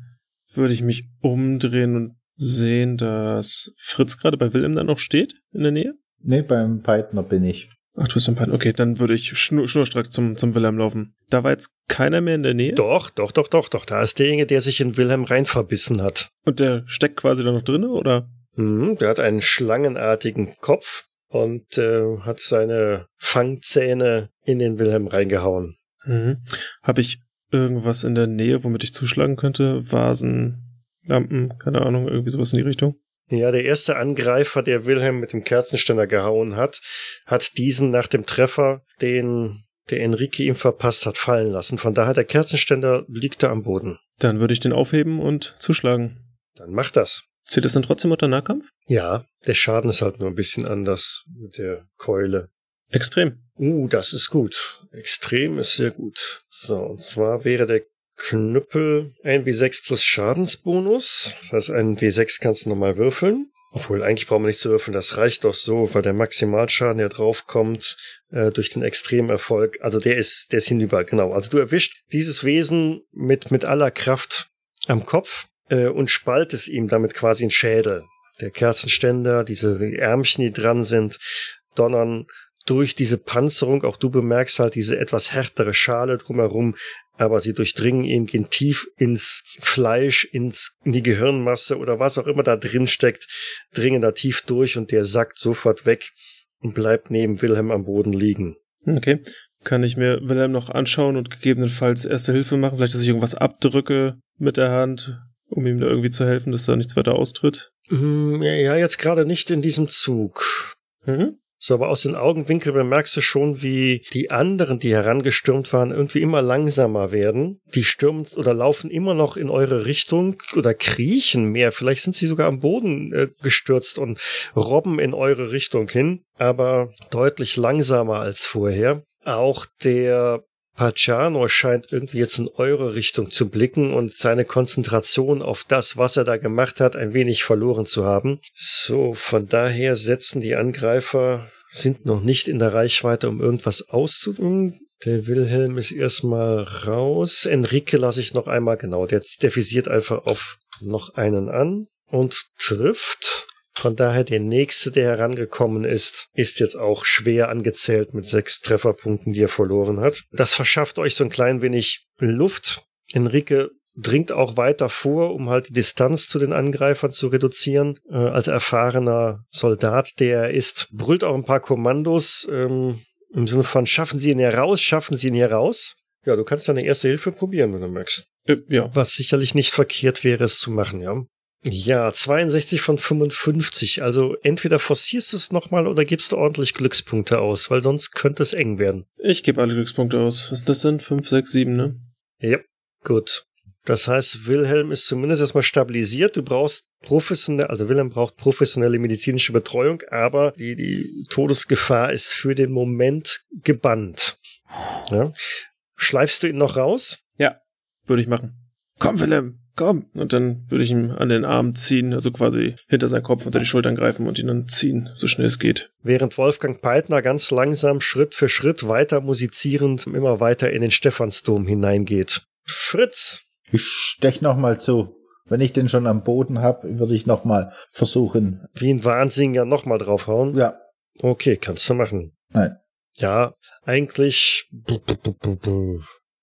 würde ich mich umdrehen und sehen, dass Fritz gerade bei Willem dann noch steht in der Nähe? Nee, beim Peitner bin ich. Ach, du bist beim Peitner. Okay, dann würde ich schnur schnurstracks zum, zum Wilhelm laufen. Da war jetzt keiner mehr in der Nähe? Doch, doch, doch, doch, doch. Da ist derjenige, der sich in Wilhelm rein verbissen hat. Und der steckt quasi da noch drinne, oder? Mhm, der hat einen schlangenartigen Kopf und äh, hat seine Fangzähne in den Wilhelm reingehauen. Mhm. Habe ich irgendwas in der Nähe, womit ich zuschlagen könnte? Vasen, Lampen, keine Ahnung, irgendwie sowas in die Richtung? Ja, der erste Angreifer, der Wilhelm mit dem Kerzenständer gehauen hat, hat diesen nach dem Treffer, den der Enrique ihm verpasst hat, fallen lassen. Von daher, der Kerzenständer liegt da am Boden. Dann würde ich den aufheben und zuschlagen. Dann mach das. Zählt das dann trotzdem unter Nahkampf? Ja, der Schaden ist halt nur ein bisschen anders mit der Keule. Extrem. Uh, das ist gut. Extrem ist sehr gut. So, und zwar wäre der Knüppel ein W6 plus Schadensbonus. Das heißt, einen W6 kannst du nochmal würfeln. Obwohl, eigentlich brauchen wir nicht zu würfeln, das reicht doch so, weil der Maximalschaden, der draufkommt, äh, durch den Extremerfolg, also der ist, der ist hinüber, genau. Also du erwischt dieses Wesen mit, mit aller Kraft am Kopf äh, und spaltest ihm damit quasi einen Schädel. Der Kerzenständer, diese Ärmchen, die dran sind, donnern durch diese Panzerung. Auch du bemerkst halt diese etwas härtere Schale drumherum, aber sie durchdringen ihn, gehen tief ins Fleisch, ins, in die Gehirnmasse oder was auch immer da drin steckt, dringen da tief durch und der sackt sofort weg und bleibt neben Wilhelm am Boden liegen. Okay. Kann ich mir Wilhelm noch anschauen und gegebenenfalls erste Hilfe machen? Vielleicht, dass ich irgendwas abdrücke mit der Hand, um ihm da irgendwie zu helfen, dass da nichts weiter austritt? Mm, ja, jetzt gerade nicht in diesem Zug. Mhm. So, aber aus den Augenwinkeln bemerkst du schon, wie die anderen, die herangestürmt waren, irgendwie immer langsamer werden. Die stürmen oder laufen immer noch in eure Richtung oder kriechen mehr. Vielleicht sind sie sogar am Boden äh, gestürzt und robben in eure Richtung hin, aber deutlich langsamer als vorher. Auch der Pacciano scheint irgendwie jetzt in eure Richtung zu blicken und seine Konzentration auf das, was er da gemacht hat, ein wenig verloren zu haben. So, von daher setzen die Angreifer, sind noch nicht in der Reichweite, um irgendwas auszutun. Der Wilhelm ist erstmal raus. Enrique lasse ich noch einmal, genau, der, der visiert einfach auf noch einen an und trifft. Von daher der nächste, der herangekommen ist, ist jetzt auch schwer angezählt mit sechs Trefferpunkten, die er verloren hat. Das verschafft euch so ein klein wenig Luft. Enrique dringt auch weiter vor, um halt die Distanz zu den Angreifern zu reduzieren. Äh, als erfahrener Soldat, der er ist, brüllt auch ein paar Kommandos ähm, im Sinne von schaffen Sie ihn heraus, schaffen Sie ihn heraus. Ja, du kannst deine erste Hilfe probieren, wenn du magst. Äh, ja. Was sicherlich nicht verkehrt wäre, es zu machen, ja. Ja, 62 von 55. Also entweder forcierst du es nochmal oder gibst du ordentlich Glückspunkte aus, weil sonst könnte es eng werden. Ich gebe alle Glückspunkte aus. Was das sind? 5, 6, 7, ne? Ja, gut. Das heißt, Wilhelm ist zumindest erstmal stabilisiert. Du brauchst professionelle, also Wilhelm braucht professionelle medizinische Betreuung, aber die, die Todesgefahr ist für den Moment gebannt. Ja. Schleifst du ihn noch raus? Ja, würde ich machen. Komm, Wilhelm, komm. Und dann würde ich ihn an den Arm ziehen, also quasi hinter seinen Kopf unter die Schultern greifen und ihn dann ziehen, so schnell es geht. Während Wolfgang Peitner ganz langsam Schritt für Schritt weiter musizierend immer weiter in den Stephansdom hineingeht. Fritz! Ich stech noch mal zu. Wenn ich den schon am Boden hab, würde ich noch mal versuchen. Wie ein Wahnsinniger noch mal draufhauen? Ja. Okay, kannst du machen. Nein. Ja, eigentlich.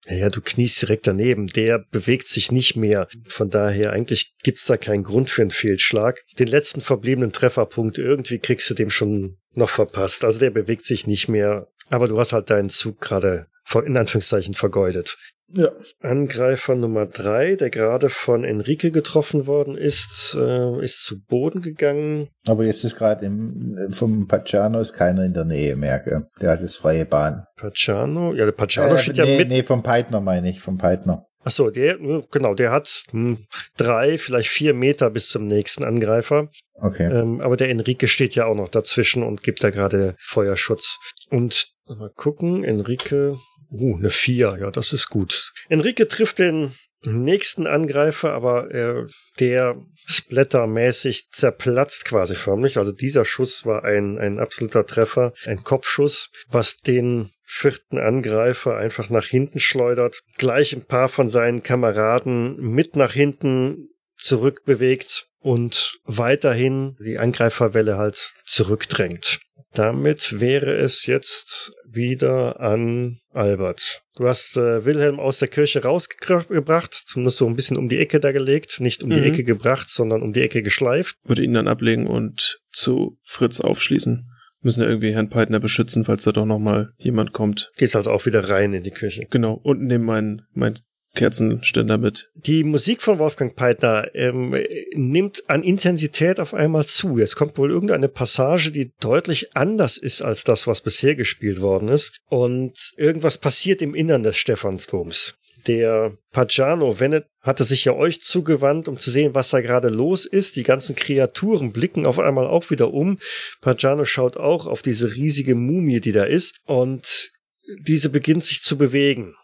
Ja, du kniest direkt daneben. Der bewegt sich nicht mehr. Von daher, eigentlich gibt's da keinen Grund für einen Fehlschlag. Den letzten verbliebenen Trefferpunkt, irgendwie kriegst du dem schon noch verpasst. Also der bewegt sich nicht mehr. Aber du hast halt deinen Zug gerade in Anführungszeichen vergeudet. Ja. Angreifer Nummer drei, der gerade von Enrique getroffen worden ist, äh, ist zu Boden gegangen. Aber jetzt ist gerade im vom Pacciano ist keiner in der Nähe mehr, gell? Der hat jetzt freie Bahn. Pacciano, ja, der Pacciano Äh, steht nee, ja mit. nee, vom Peitner meine ich, vom Peitner. Ach so, der, genau, der hat hm, drei, vielleicht vier Meter bis zum nächsten Angreifer. Okay. Ähm, aber der Enrique steht ja auch noch dazwischen und gibt da gerade Feuerschutz. Und mal gucken, Enrique, uh, eine vier, ja, das ist gut. Enrique trifft den nächsten Angreifer, aber äh, der splattermäßig zerplatzt quasi förmlich. Also dieser Schuss war ein, ein absoluter Treffer, ein Kopfschuss, was den vierten Angreifer einfach nach hinten schleudert, gleich ein paar von seinen Kameraden mit nach hinten zurückbewegt und weiterhin die Angreiferwelle halt zurückdrängt. Damit wäre es jetzt wieder an Albert. Du hast äh, Wilhelm aus der Kirche rausgebracht, zumindest so ein bisschen um die Ecke da gelegt, nicht um die Mhm. Ecke gebracht, sondern um die Ecke geschleift. Würde ihn dann ablegen und zu Fritz aufschließen. Müssen ja irgendwie Herrn Peitner beschützen, falls da doch nochmal jemand kommt. Gehst also auch wieder rein in die Kirche. Genau, und nehmen mein, mein Kerzenständer mit. Die Musik von Wolfgang Peitner ähm, nimmt an Intensität auf einmal zu. Jetzt kommt wohl irgendeine Passage, die deutlich anders ist als das, was bisher gespielt worden ist. Und irgendwas passiert im Innern des Stephansdoms. Der Pagano Wennet hatte sich ja euch zugewandt, um zu sehen, was da gerade los ist. Die ganzen Kreaturen blicken auf einmal auch wieder um. Pagano schaut auch auf diese riesige Mumie, die da ist. Und diese beginnt sich zu bewegen.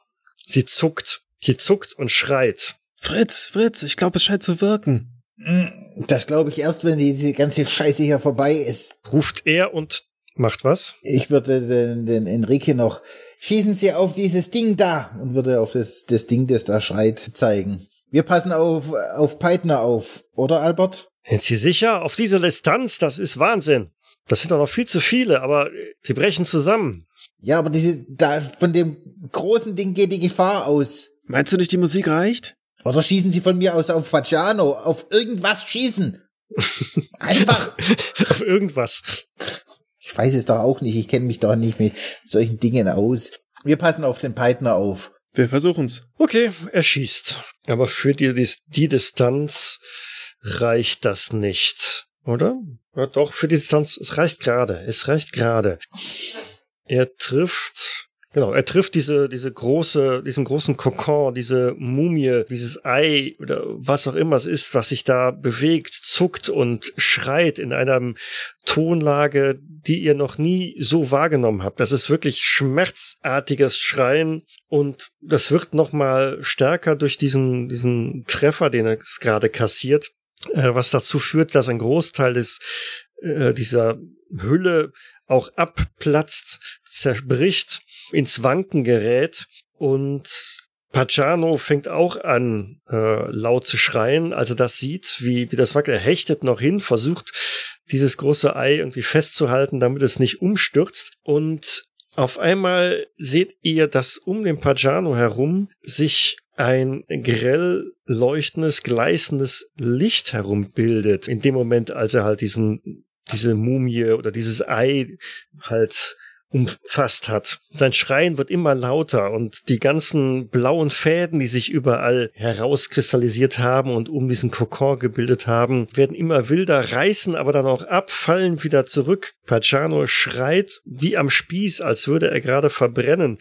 Sie zuckt. Sie zuckt und schreit. Fritz, Fritz, ich glaube, es scheint zu wirken. Das glaube ich erst, wenn diese ganze Scheiße hier vorbei ist. Ruft er und macht was? Ich würde den, den Enrique noch schießen Sie auf dieses Ding da und würde auf das, das Ding, das da schreit, zeigen. Wir passen auf, auf Peitner auf, oder Albert? Sind Sie sicher? Auf diese Distanz, das ist Wahnsinn. Das sind doch noch viel zu viele, aber sie brechen zusammen. Ja, aber diese, da, von dem großen Ding geht die Gefahr aus. Meinst du nicht, die Musik reicht? Oder schießen Sie von mir aus auf Faciano, auf irgendwas schießen. Einfach. [laughs] Auf irgendwas. Ich weiß es doch auch nicht, ich kenne mich doch nicht mit solchen Dingen aus. Wir passen auf den Peitner auf. Wir versuchen's. Okay, er schießt. Aber für die, Dis- die Distanz reicht das nicht, oder? Ja, doch, für die Distanz, es reicht gerade. Es reicht gerade. Er trifft Genau, er trifft diese, diese große, diesen großen Kokon, diese Mumie, dieses Ei oder was auch immer es ist, was sich da bewegt, zuckt und schreit in einer Tonlage, die ihr noch nie so wahrgenommen habt. Das ist wirklich schmerzartiges Schreien und das wird noch mal stärker durch diesen, diesen Treffer, den er gerade kassiert, äh, was dazu führt, dass ein Großteil des, äh, dieser Hülle auch abplatzt, zerbricht ins Wanken gerät und Pacciano fängt auch an, äh, laut zu schreien, als er das sieht, wie, wie das wackelt. Er hechtet noch hin, versucht, dieses große Ei irgendwie festzuhalten, damit es nicht umstürzt. Und auf einmal seht ihr, dass um den Pagano herum sich ein grell leuchtendes, gleißendes Licht herumbildet. In dem Moment, als er halt diesen, diese Mumie oder dieses Ei halt umfasst hat. Sein Schreien wird immer lauter und die ganzen blauen Fäden, die sich überall herauskristallisiert haben und um diesen Kokon gebildet haben, werden immer wilder, reißen aber dann auch ab, fallen wieder zurück. Pacciano schreit wie am Spieß, als würde er gerade verbrennen.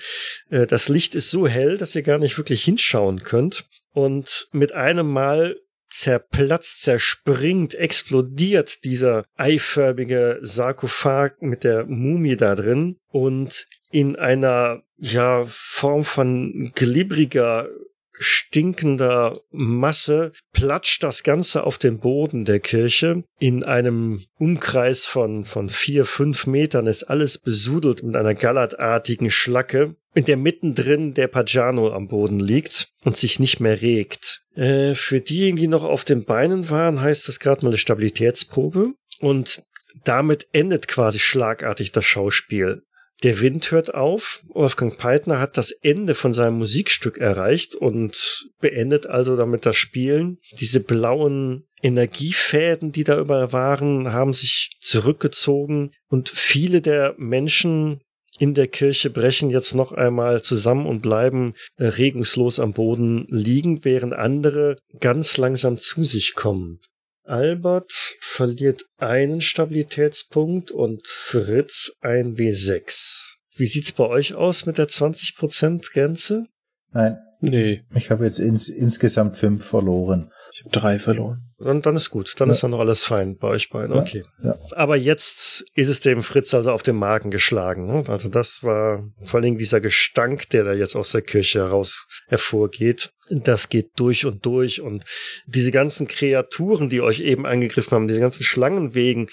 Äh, das Licht ist so hell, dass ihr gar nicht wirklich hinschauen könnt. Und mit einem Mal zerplatzt, zerspringt, explodiert dieser eiförmige Sarkophag mit der Mumie da drin und in einer ja Form von glibriger stinkender Masse platscht das Ganze auf den Boden der Kirche. In einem Umkreis von, von vier, fünf Metern ist alles besudelt mit einer gallertartigen Schlacke, in der mittendrin der Pagano am Boden liegt und sich nicht mehr regt. Äh, für diejenigen, die noch auf den Beinen waren, heißt das gerade mal eine Stabilitätsprobe. Und damit endet quasi schlagartig das Schauspiel. Der Wind hört auf. Wolfgang Peitner hat das Ende von seinem Musikstück erreicht und beendet also damit das Spielen. Diese blauen Energiefäden, die da überall waren, haben sich zurückgezogen und viele der Menschen, in der Kirche brechen jetzt noch einmal zusammen und bleiben äh, regungslos am Boden liegen, während andere ganz langsam zu sich kommen. Albert verliert einen Stabilitätspunkt und Fritz ein W6. Wie sieht's bei euch aus mit der 20% Grenze? Nein. Nee. Ich habe jetzt ins, insgesamt fünf verloren. Ich habe drei verloren. Dann, dann ist gut. Dann ja. ist dann noch alles fein bei euch beiden. Okay. Ja. Aber jetzt ist es dem Fritz also auf den Magen geschlagen. Ne? Also das war vor allen Dingen dieser Gestank, der da jetzt aus der Kirche heraus hervorgeht. Das geht durch und durch. Und diese ganzen Kreaturen, die euch eben angegriffen haben, diese ganzen Schlangenwegen,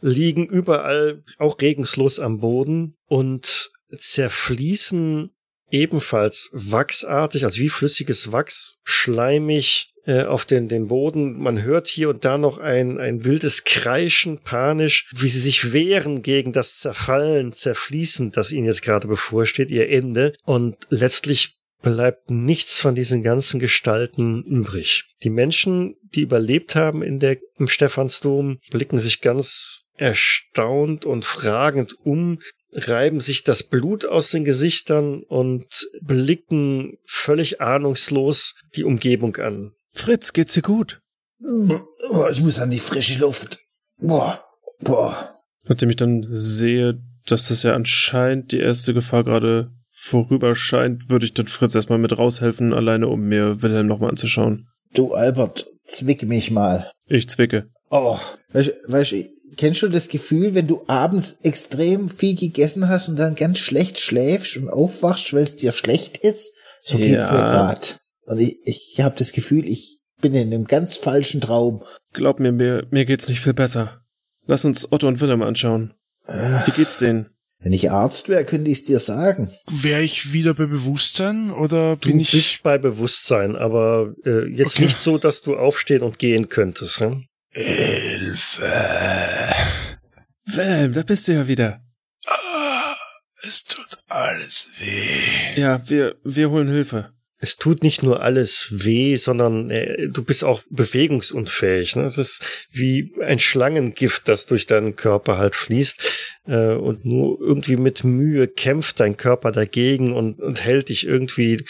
liegen überall auch regungslos am Boden und zerfließen ebenfalls wachsartig, also wie flüssiges Wachs, schleimig äh, auf den, den Boden. Man hört hier und da noch ein, ein wildes Kreischen, panisch, wie sie sich wehren gegen das Zerfallen, Zerfließen, das ihnen jetzt gerade bevorsteht, ihr Ende. Und letztlich bleibt nichts von diesen ganzen Gestalten übrig. Die Menschen, die überlebt haben in der, im Stephansdom, blicken sich ganz erstaunt und fragend um, reiben sich das Blut aus den Gesichtern und blicken völlig ahnungslos die Umgebung an. Fritz, geht's dir gut? Ich muss an die frische Luft. Boah, boah. Nachdem ich dann sehe, dass das ja anscheinend die erste Gefahr gerade vorüber scheint, würde ich dann Fritz erstmal mit raushelfen, alleine um mir Wilhelm nochmal anzuschauen. Du, Albert, zwick mich mal. Ich zwicke. Oh, weißt, weißt, kennst du das Gefühl, wenn du abends extrem viel gegessen hast und dann ganz schlecht schläfst und aufwachst, weil es dir schlecht ist? So ja. geht's mir grad. Und ich, ich habe das Gefühl, ich bin in einem ganz falschen Traum. Glaub mir, mir, mir geht's nicht viel besser. Lass uns Otto und Willem anschauen. Wie geht's denen? Wenn ich Arzt wäre, könnte ich es dir sagen. Wäre ich wieder bei Bewusstsein oder bin du ich bist bei Bewusstsein, aber äh, jetzt okay. nicht so, dass du aufstehen und gehen könntest. Ne? Hilfe. Wilhelm, da bist du ja wieder. Ah, es tut alles weh. Ja, wir, wir holen Hilfe. Es tut nicht nur alles weh, sondern äh, du bist auch bewegungsunfähig. Ne? Es ist wie ein Schlangengift, das durch deinen Körper halt fließt. Äh, und nur irgendwie mit Mühe kämpft dein Körper dagegen und, und hält dich irgendwie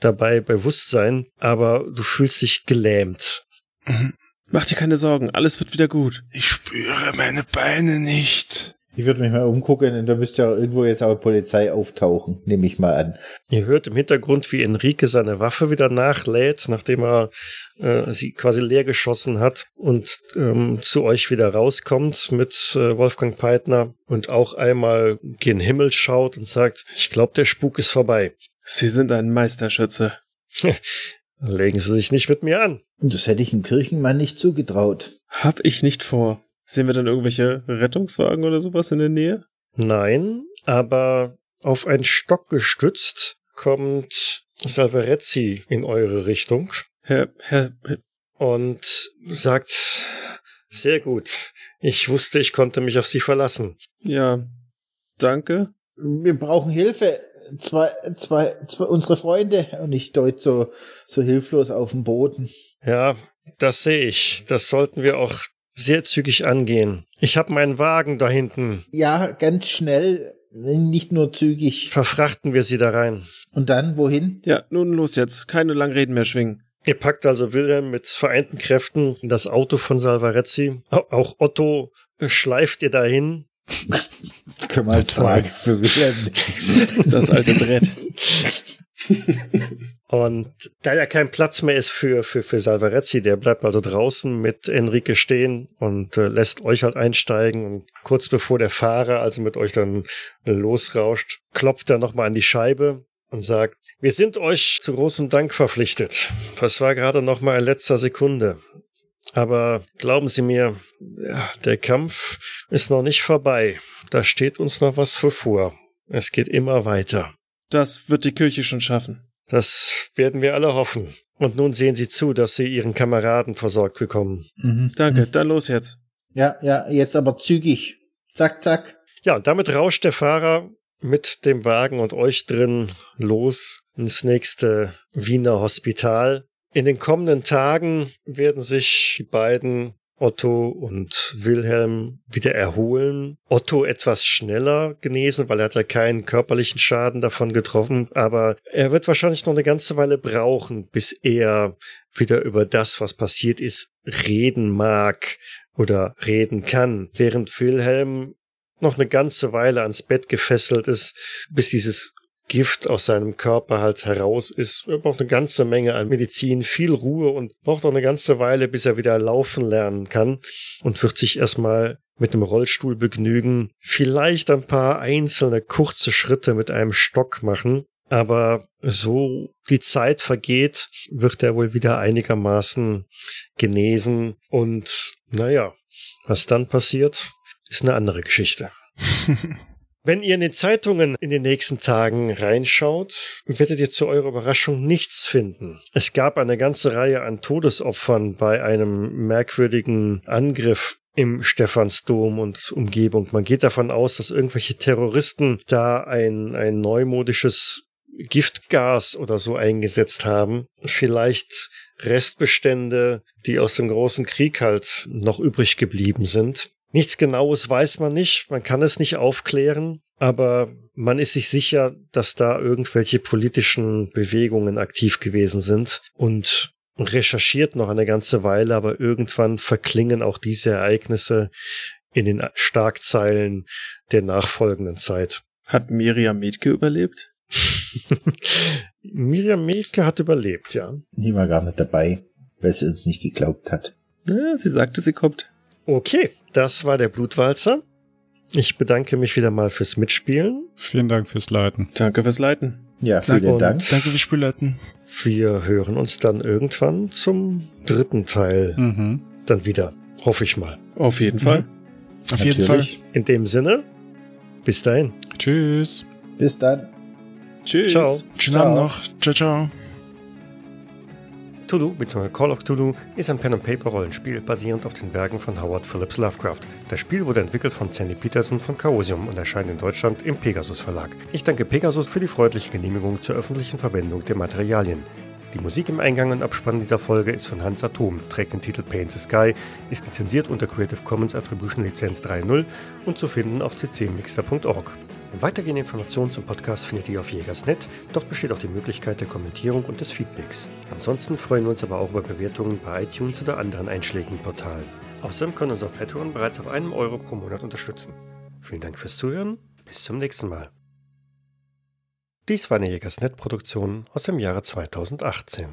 dabei bei Bewusstsein, aber du fühlst dich gelähmt. Mhm. Mach dir keine Sorgen, alles wird wieder gut. Ich spüre meine Beine nicht. Ich würde mich mal umgucken und da müsste ja irgendwo jetzt auch Polizei auftauchen, nehme ich mal an. Ihr hört im Hintergrund, wie Enrique seine Waffe wieder nachlädt, nachdem er äh, sie quasi leer geschossen hat und ähm, zu euch wieder rauskommt mit äh, Wolfgang Peitner und auch einmal gen Himmel schaut und sagt, ich glaube, der Spuk ist vorbei. Sie sind ein Meisterschütze. [laughs] Legen Sie sich nicht mit mir an. Das hätte ich dem Kirchenmann nicht zugetraut. Hab ich nicht vor. Sehen wir dann irgendwelche Rettungswagen oder sowas in der Nähe? Nein, aber auf einen Stock gestützt kommt Salvarezzi in eure Richtung Herr, Herr, und sagt, sehr gut. Ich wusste, ich konnte mich auf Sie verlassen. ja, danke. Wir brauchen Hilfe. Zwei, zwei, zwei, unsere Freunde. Und ich deut so, so hilflos auf den Boden. Ja, das sehe ich. Das sollten wir auch sehr zügig angehen. Ich habe meinen Wagen da hinten. Ja, ganz schnell. Nicht nur zügig. Verfrachten wir sie da rein. Und dann, wohin? Ja, nun los jetzt. Keine langen Reden mehr schwingen. Ihr packt also Wilhelm mit vereinten Kräften in das Auto von Salvarezzi. Au- Auch Otto schleift ihr dahin. Können wir als Frage für Wilhelm. Das alte Brett. [laughs] [laughs] Und da ja kein Platz mehr ist für, für, für Salvarezzi, der bleibt also draußen mit Enrique stehen und äh, lässt euch halt einsteigen. Und kurz bevor der Fahrer also mit euch dann losrauscht, klopft er nochmal an die Scheibe und sagt, wir sind euch zu großem Dank verpflichtet. Das war gerade nochmal in letzter Sekunde. Aber glauben Sie mir, ja, der Kampf ist noch nicht vorbei. Da steht uns noch was bevor. Es geht immer weiter. Das wird die Kirche schon schaffen. Das werden wir alle hoffen. Und nun sehen Sie zu, dass Sie Ihren Kameraden versorgt bekommen. Mhm. Danke, dann los jetzt. Ja, ja, jetzt aber zügig. Zack, zack. Ja, und damit rauscht der Fahrer mit dem Wagen und euch drin los ins nächste Wiener Hospital. In den kommenden Tagen werden sich die beiden Otto und Wilhelm wieder erholen. Otto etwas schneller genesen, weil er hat ja keinen körperlichen Schaden davon getroffen, aber er wird wahrscheinlich noch eine ganze Weile brauchen, bis er wieder über das, was passiert ist, reden mag oder reden kann, während Wilhelm noch eine ganze Weile ans Bett gefesselt ist, bis dieses Gift aus seinem Körper halt heraus ist. Er braucht eine ganze Menge an Medizin, viel Ruhe und braucht auch eine ganze Weile, bis er wieder laufen lernen kann und wird sich erstmal mit dem Rollstuhl begnügen, vielleicht ein paar einzelne kurze Schritte mit einem Stock machen, aber so die Zeit vergeht, wird er wohl wieder einigermaßen genesen und naja, was dann passiert, ist eine andere Geschichte. [laughs] Wenn ihr in den Zeitungen in den nächsten Tagen reinschaut, werdet ihr zu eurer Überraschung nichts finden. Es gab eine ganze Reihe an Todesopfern bei einem merkwürdigen Angriff im Stephansdom und Umgebung. Man geht davon aus, dass irgendwelche Terroristen da ein, ein neumodisches Giftgas oder so eingesetzt haben. Vielleicht Restbestände, die aus dem großen Krieg halt noch übrig geblieben sind. Nichts Genaues weiß man nicht, man kann es nicht aufklären, aber man ist sich sicher, dass da irgendwelche politischen Bewegungen aktiv gewesen sind und recherchiert noch eine ganze Weile, aber irgendwann verklingen auch diese Ereignisse in den Starkzeilen der nachfolgenden Zeit. Hat Miriam Metke überlebt? [laughs] Miriam Metke hat überlebt, ja. Die war gar nicht dabei, weil sie uns nicht geglaubt hat. Ja, sie sagte, sie kommt. Okay, das war der Blutwalzer. Ich bedanke mich wieder mal fürs Mitspielen. Vielen Dank fürs Leiten. Danke fürs Leiten. Ja, vielen Dank. Danke fürs Spielleiten. Wir hören uns dann irgendwann zum dritten Teil Mhm. dann wieder. Hoffe ich mal. Auf jeden Fall. Auf jeden Fall. In dem Sinne, bis dahin. Tschüss. Bis dann. Tschüss. Ciao. Schönen Ciao. Abend noch. Ciao, ciao. Cthulhu bzw. Call of Cthulhu ist ein Pen-and-Paper-Rollenspiel basierend auf den Werken von Howard Phillips Lovecraft. Das Spiel wurde entwickelt von Sandy Peterson von Chaosium und erscheint in Deutschland im Pegasus Verlag. Ich danke Pegasus für die freundliche Genehmigung zur öffentlichen Verwendung der Materialien. Die Musik im Eingang und Abspann dieser Folge ist von Hans Atom, trägt den Titel Paint the Sky, ist lizenziert unter Creative Commons Attribution Lizenz 3.0 und zu finden auf ccmixter.org. Weitergehende Informationen zum Podcast findet ihr auf Jägersnet. Dort besteht auch die Möglichkeit der Kommentierung und des Feedbacks. Ansonsten freuen wir uns aber auch über Bewertungen bei iTunes oder anderen einschlägigen Portalen. Außerdem können uns auf Patreon bereits ab einem Euro pro Monat unterstützen. Vielen Dank fürs Zuhören. Bis zum nächsten Mal. Dies war eine Jägersnet-Produktion aus dem Jahre 2018.